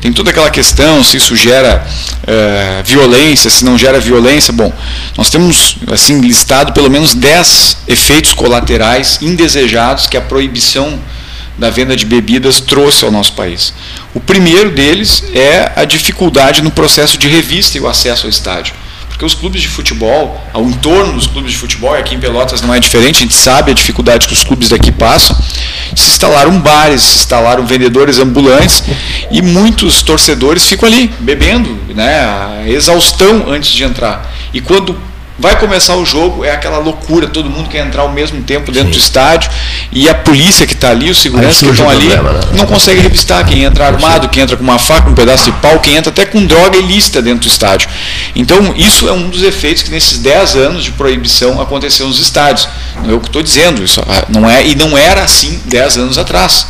[SPEAKER 13] Tem toda aquela questão se isso gera é, violência, se não gera violência. Bom, nós temos assim listado pelo menos 10 efeitos colaterais indesejados que a proibição da venda de bebidas trouxe ao nosso país. O primeiro deles é a dificuldade no processo de revista e o acesso ao estádio. Porque os clubes de futebol, ao entorno dos clubes de futebol, e aqui em Pelotas não é diferente, a gente sabe a dificuldade que os clubes daqui passam, se instalaram bares, se instalaram vendedores ambulantes e muitos torcedores ficam ali bebendo, né, exaustão antes de entrar. E quando Vai começar o jogo, é aquela loucura, todo mundo quer entrar ao mesmo tempo dentro Sim. do estádio e a polícia que está ali, os seguranças que estão ali, problema, né? não consegue revistar quem entra armado, quem entra com uma faca, um pedaço de pau, quem entra até com droga ilícita dentro do estádio. Então, isso é um dos efeitos que nesses 10 anos de proibição aconteceu nos estádios. Não é o que estou dizendo, isso ah, não é, e não era assim 10 anos atrás.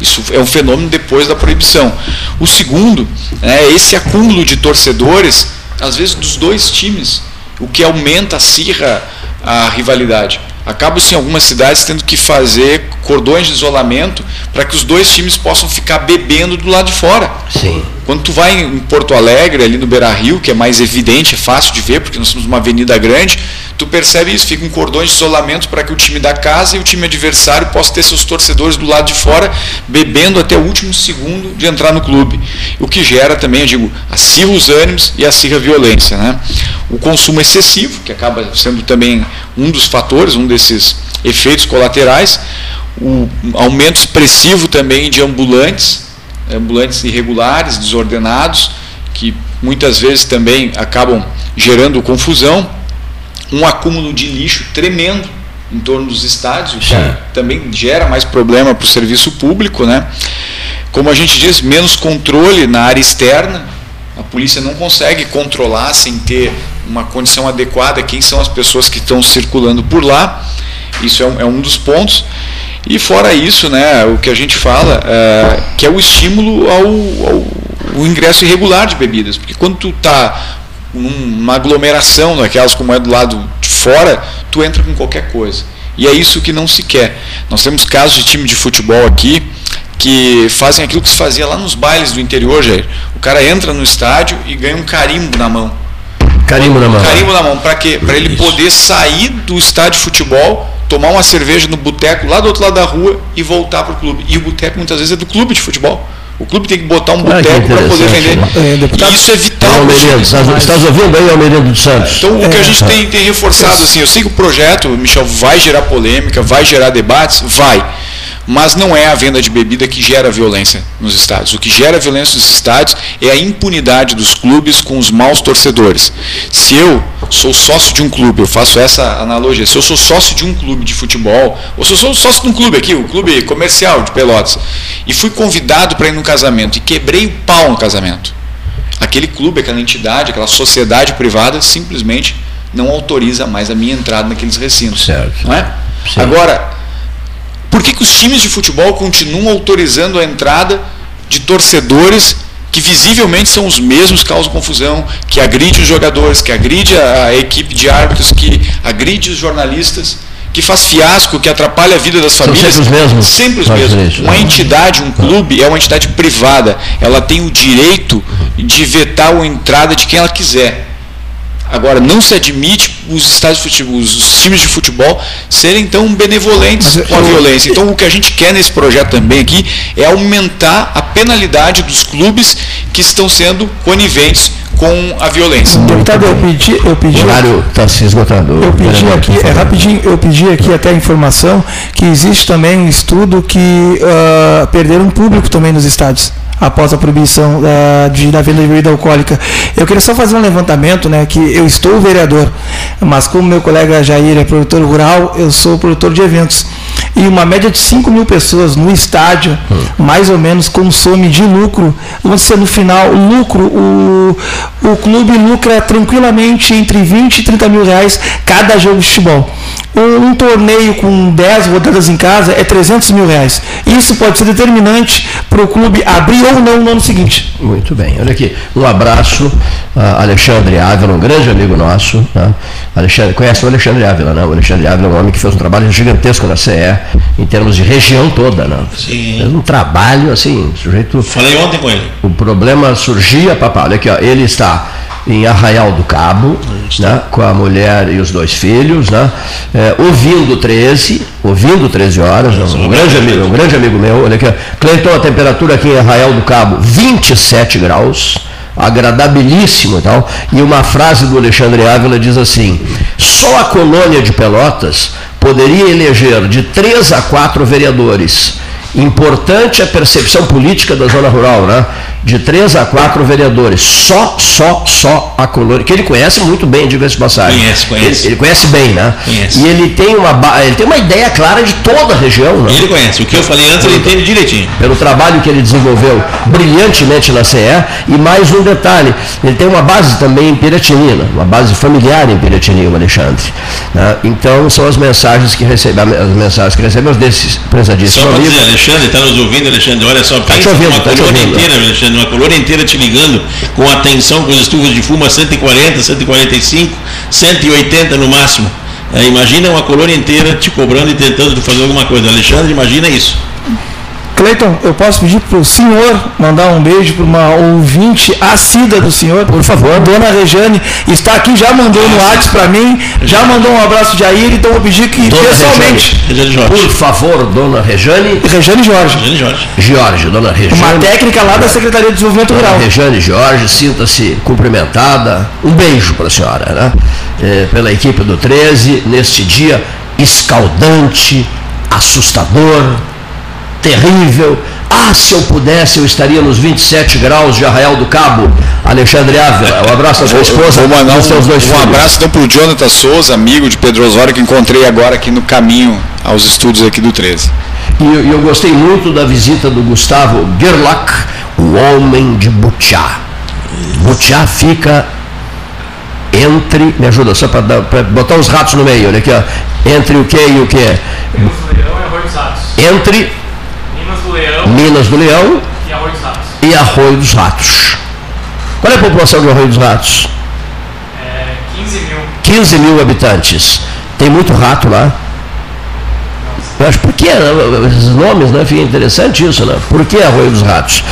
[SPEAKER 13] Isso é um fenômeno depois da proibição. O segundo é esse acúmulo de torcedores, às vezes dos dois times o que aumenta, acirra a rivalidade. Acaba-se em algumas cidades tendo que fazer cordões de isolamento para que os dois times possam ficar bebendo do lado de fora.
[SPEAKER 1] Sim.
[SPEAKER 13] Quando tu vai em Porto Alegre, ali no Beira Rio, que é mais evidente, é fácil de ver, porque nós temos uma avenida grande, tu percebe isso, ficam cordões de isolamento para que o time da casa e o time adversário possam ter seus torcedores do lado de fora, bebendo até o último segundo de entrar no clube. O que gera também, eu digo, acirra os ânimos e acirra a violência. Né? O consumo excessivo, que acaba sendo também um dos fatores, um desses efeitos colaterais, o aumento expressivo também de ambulantes, ambulantes irregulares, desordenados, que muitas vezes também acabam gerando confusão um acúmulo de lixo tremendo em torno dos estádios, o que também gera mais problema para o serviço público, né? Como a gente diz, menos controle na área externa, a polícia não consegue controlar sem ter uma condição adequada quem são as pessoas que estão circulando por lá. Isso é um, é um dos pontos. E fora isso, né, o que a gente fala, é, que é o estímulo ao, ao, ao ingresso irregular de bebidas. Porque quando tu está numa aglomeração daquelas como é do lado de fora, tu entra com qualquer coisa. E é isso que não se quer. Nós temos casos de time de futebol aqui que fazem aquilo que se fazia lá nos bailes do interior, Jair. O cara entra no estádio e ganha um carimbo na mão.
[SPEAKER 1] Carimbo na mão.
[SPEAKER 13] Carimbo na mão. Para quê? Para ele poder sair do estádio de futebol, tomar uma cerveja no boteco lá do outro lado da rua e voltar para o clube. E o boteco muitas vezes é do clube de futebol. O clube tem que botar um boteco ah, para poder vender. É, deputado, isso é vital.
[SPEAKER 1] Almerindo, estás, ouvindo aí, Almerindo dos Santos?
[SPEAKER 13] Então, o que a gente tem, tem reforçado, assim, eu sei que o projeto, Michel, vai gerar polêmica, vai gerar debates, vai mas não é a venda de bebida que gera violência nos estádios. O que gera violência nos estádios é a impunidade dos clubes com os maus torcedores. Se eu sou sócio de um clube, eu faço essa analogia, se eu sou sócio de um clube de futebol, ou se eu sou sócio de um clube aqui, o um clube comercial de Pelotas, e fui convidado para ir no casamento e quebrei o pau no casamento, aquele clube, aquela entidade, aquela sociedade privada simplesmente não autoriza mais a minha entrada naqueles recintos.
[SPEAKER 1] Certo.
[SPEAKER 13] Não é? Agora, por que, que os times de futebol continuam autorizando a entrada de torcedores que visivelmente são os mesmos que causam confusão, que agride os jogadores, que agride a, equipe de árbitros, que agride os jornalistas, que faz fiasco, que atrapalha a vida das famílias.
[SPEAKER 1] São sempre os mesmos.
[SPEAKER 13] Sempre os mesmos. Uma entidade, um clube, é uma entidade privada. Ela tem o direito de vetar a entrada de quem ela quiser. Agora, não se admite os, estádios futebol, os times de futebol serem tão benevolentes Mas, com a eu, violência. Então, o que a gente quer nesse projeto também aqui é aumentar a penalidade dos clubes que estão sendo coniventes com a violência.
[SPEAKER 14] Deputado, eu pedi, eu pedi. O
[SPEAKER 1] horário está se esgotando.
[SPEAKER 14] Eu pedi aqui, é rapidinho, eu pedi aqui até a informação que existe também um estudo que uh, perderam público também nos estádios após a proibição uh, de, da venda de bebida alcoólica. Eu queria só fazer um levantamento, né, que eu estou vereador, mas como meu colega Jair é produtor rural, eu sou produtor de eventos. E uma média de 5 mil pessoas no estádio, hum. mais ou menos, consome de lucro. Vamos dizer, no final, lucro, o, o clube lucra tranquilamente entre 20 e 30 mil reais cada jogo de futebol. Um, um, torneio com 10 rodadas em casa é 300 mil reais. Isso pode ser determinante para o clube abrir ou não no ano seguinte.
[SPEAKER 1] Muito bem. Olha aqui, um abraço a Alexandre Ávila, um grande amigo nosso. Né? Alexandre, conhece o Alexandre Ávila, né? O Alexandre Ávila é um homem que fez um trabalho gigantesco na CE, em termos de região toda. Né?
[SPEAKER 4] Sim.
[SPEAKER 1] Fez um trabalho, assim, sujeito...
[SPEAKER 4] Falei ontem com ele.
[SPEAKER 1] O problema surgia, papai, olha aqui, ó, ele está em Arraial do Cabo, né, com a mulher e os dois filhos, né, é, ouvindo 13, ouvindo 13 horas, um, grande amigo, um grande amigo meu, olha aqui, Cleiton, a temperatura aqui em Arraial do Cabo, 27 graus, agradabilíssimo e tal, e uma frase do Alexandre Ávila diz assim, só a colônia de Pelotas poderia eleger de três a quatro vereadores Importante a percepção política da zona rural, né? De três a quatro vereadores. Só, só, só a colônia. Que ele conhece muito bem, diga-se passagem.
[SPEAKER 4] Conhece, conhece.
[SPEAKER 1] Ele, ele conhece bem, né?
[SPEAKER 4] Conhece.
[SPEAKER 1] E ele tem, uma, ele tem uma ideia clara de toda a região, né?
[SPEAKER 4] Ele conhece. O que eu falei antes, ele entende direitinho.
[SPEAKER 1] pelo trabalho que ele desenvolveu brilhantemente na CE. E mais um detalhe, ele tem uma base também em Piratinina, uma base familiar em Piratinina, o Alexandre. né? Então são as mensagens que recebemos, as mensagens que recebemos desses prezadíssimos amigos.
[SPEAKER 4] Alexandre, está nos ouvindo, Alexandre, olha só, pensa
[SPEAKER 1] te ouvindo,
[SPEAKER 4] uma
[SPEAKER 1] tá ouvindo.
[SPEAKER 4] inteira, Alexandre, uma colônia inteira te ligando com atenção com as estufas de fumo a 140, 145, 180 no máximo. É, imagina uma colônia inteira te cobrando e tentando fazer alguma coisa. Alexandre, imagina isso.
[SPEAKER 14] Cleiton, eu posso pedir para o senhor mandar um beijo para uma ouvinte assídua do senhor? Por favor. Dona Rejane está aqui, já mandou no WhatsApp para mim, já mandou um abraço de Air, então eu vou pedir que
[SPEAKER 1] Dona
[SPEAKER 14] pessoalmente.
[SPEAKER 4] Rejane Jorge.
[SPEAKER 1] Por favor, dona Rejane.
[SPEAKER 14] Rejane Jorge.
[SPEAKER 4] Rejane Jorge.
[SPEAKER 1] Jorge, dona Rejane.
[SPEAKER 14] Uma técnica lá da Secretaria de Desenvolvimento
[SPEAKER 1] Dona
[SPEAKER 14] Rural.
[SPEAKER 1] Rejane Jorge, sinta-se cumprimentada. Um beijo para a senhora, né? Eh, pela equipe do 13, neste dia escaldante, assustador, terrível. Ah, se eu pudesse, eu estaria nos 27 graus de Arraial do Cabo. Alexandre Ávila, um abraço à sua esposa
[SPEAKER 13] Vou mandar
[SPEAKER 1] e aos seus dois
[SPEAKER 13] um, um
[SPEAKER 1] filhos.
[SPEAKER 13] abraço então para o Jonathan Souza, amigo de Pedro Osório, que encontrei agora aqui no caminho aos estúdios aqui do 13.
[SPEAKER 1] E eu, eu gostei muito da visita do Gustavo Gerlach, o homem de Butiá. Butiá fica entre, me ajuda só para botar os ratos no meio, olha aqui, ó. Entre o que e o que?
[SPEAKER 16] Ratos.
[SPEAKER 1] Entre
[SPEAKER 16] do Leão
[SPEAKER 1] Minas do Leão
[SPEAKER 16] e Arroio dos Ratos.
[SPEAKER 1] e Arroio dos Ratos. Qual é a população de Arroio dos Ratos?
[SPEAKER 16] É 15 mil.
[SPEAKER 1] 15 mil habitantes. Tem muito rato lá. Eu acho por que né, esses nomes, né? Fica interessante isso, né? Por que Arroio dos Ratos?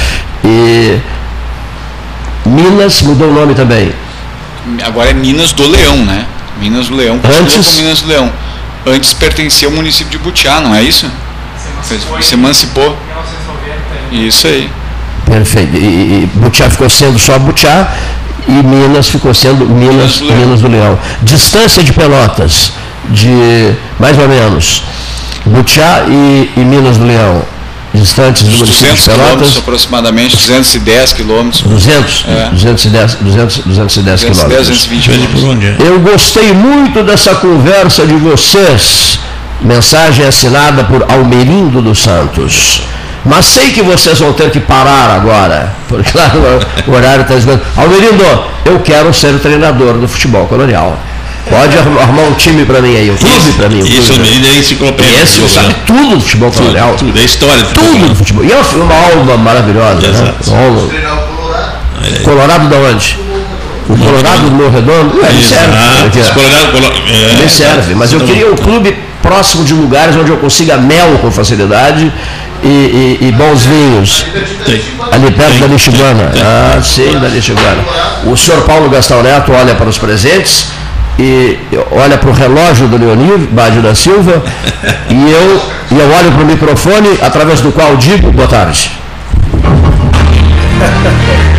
[SPEAKER 1] E Minas mudou o nome também.
[SPEAKER 13] Agora é Minas do Leão, né? Minas do Leão.
[SPEAKER 1] Antes-
[SPEAKER 13] Minas do Leão. Antes pertencia ao município de Butiá, não é isso? Se emancipou. Isso aí.
[SPEAKER 1] Perfeito. E, e Butiá ficou sendo só Butiá e Minas ficou sendo Minas, Minas do Leão. Distância de Pelotas, de mais ou menos. Butiá e, e Minas do Leão. Distantes do município
[SPEAKER 13] 200
[SPEAKER 1] de Pelotas.
[SPEAKER 13] quilômetros aproximadamente, 210 quilômetros.
[SPEAKER 1] 200?
[SPEAKER 13] É.
[SPEAKER 1] 210, 200, 210
[SPEAKER 13] 210,
[SPEAKER 1] quilômetros.
[SPEAKER 13] 220 quilômetros.
[SPEAKER 1] Eu gostei muito dessa conversa de vocês. Mensagem assinada por Almerindo dos Santos. Mas sei que vocês vão ter que parar agora, porque lá o horário está esgotado. Almerindo, eu quero ser o treinador do futebol colonial. Pode arrumar um time para mim aí, um clube para mim. um
[SPEAKER 4] Isso,
[SPEAKER 1] clube pra mim.
[SPEAKER 4] ele é enciclopédia.
[SPEAKER 1] Esse sabe tudo do futebol
[SPEAKER 4] Tudo,
[SPEAKER 1] colonial.
[SPEAKER 4] tudo, é história do futebol.
[SPEAKER 1] Tudo do futebol. E é uma uma alma maravilhosa, né?
[SPEAKER 4] Exato.
[SPEAKER 1] Uma alma- Colorado da onde? O Colorado do Morro Redondo? É, ele serve.
[SPEAKER 4] Os Colorado, Colo- é,
[SPEAKER 1] Ele serve, mas eu queria um clube próximo de lugares onde eu consiga mel com facilidade e, e- e bons vinhos. Ali perto da Lixiguana. Ah, sim, da Lixiguana. O senhor Paulo Gastão Neto olha para os presentes e olha para o relógio do Leonir Bádio da Silva e eu, e eu olho para o microfone através do qual digo boa tarde.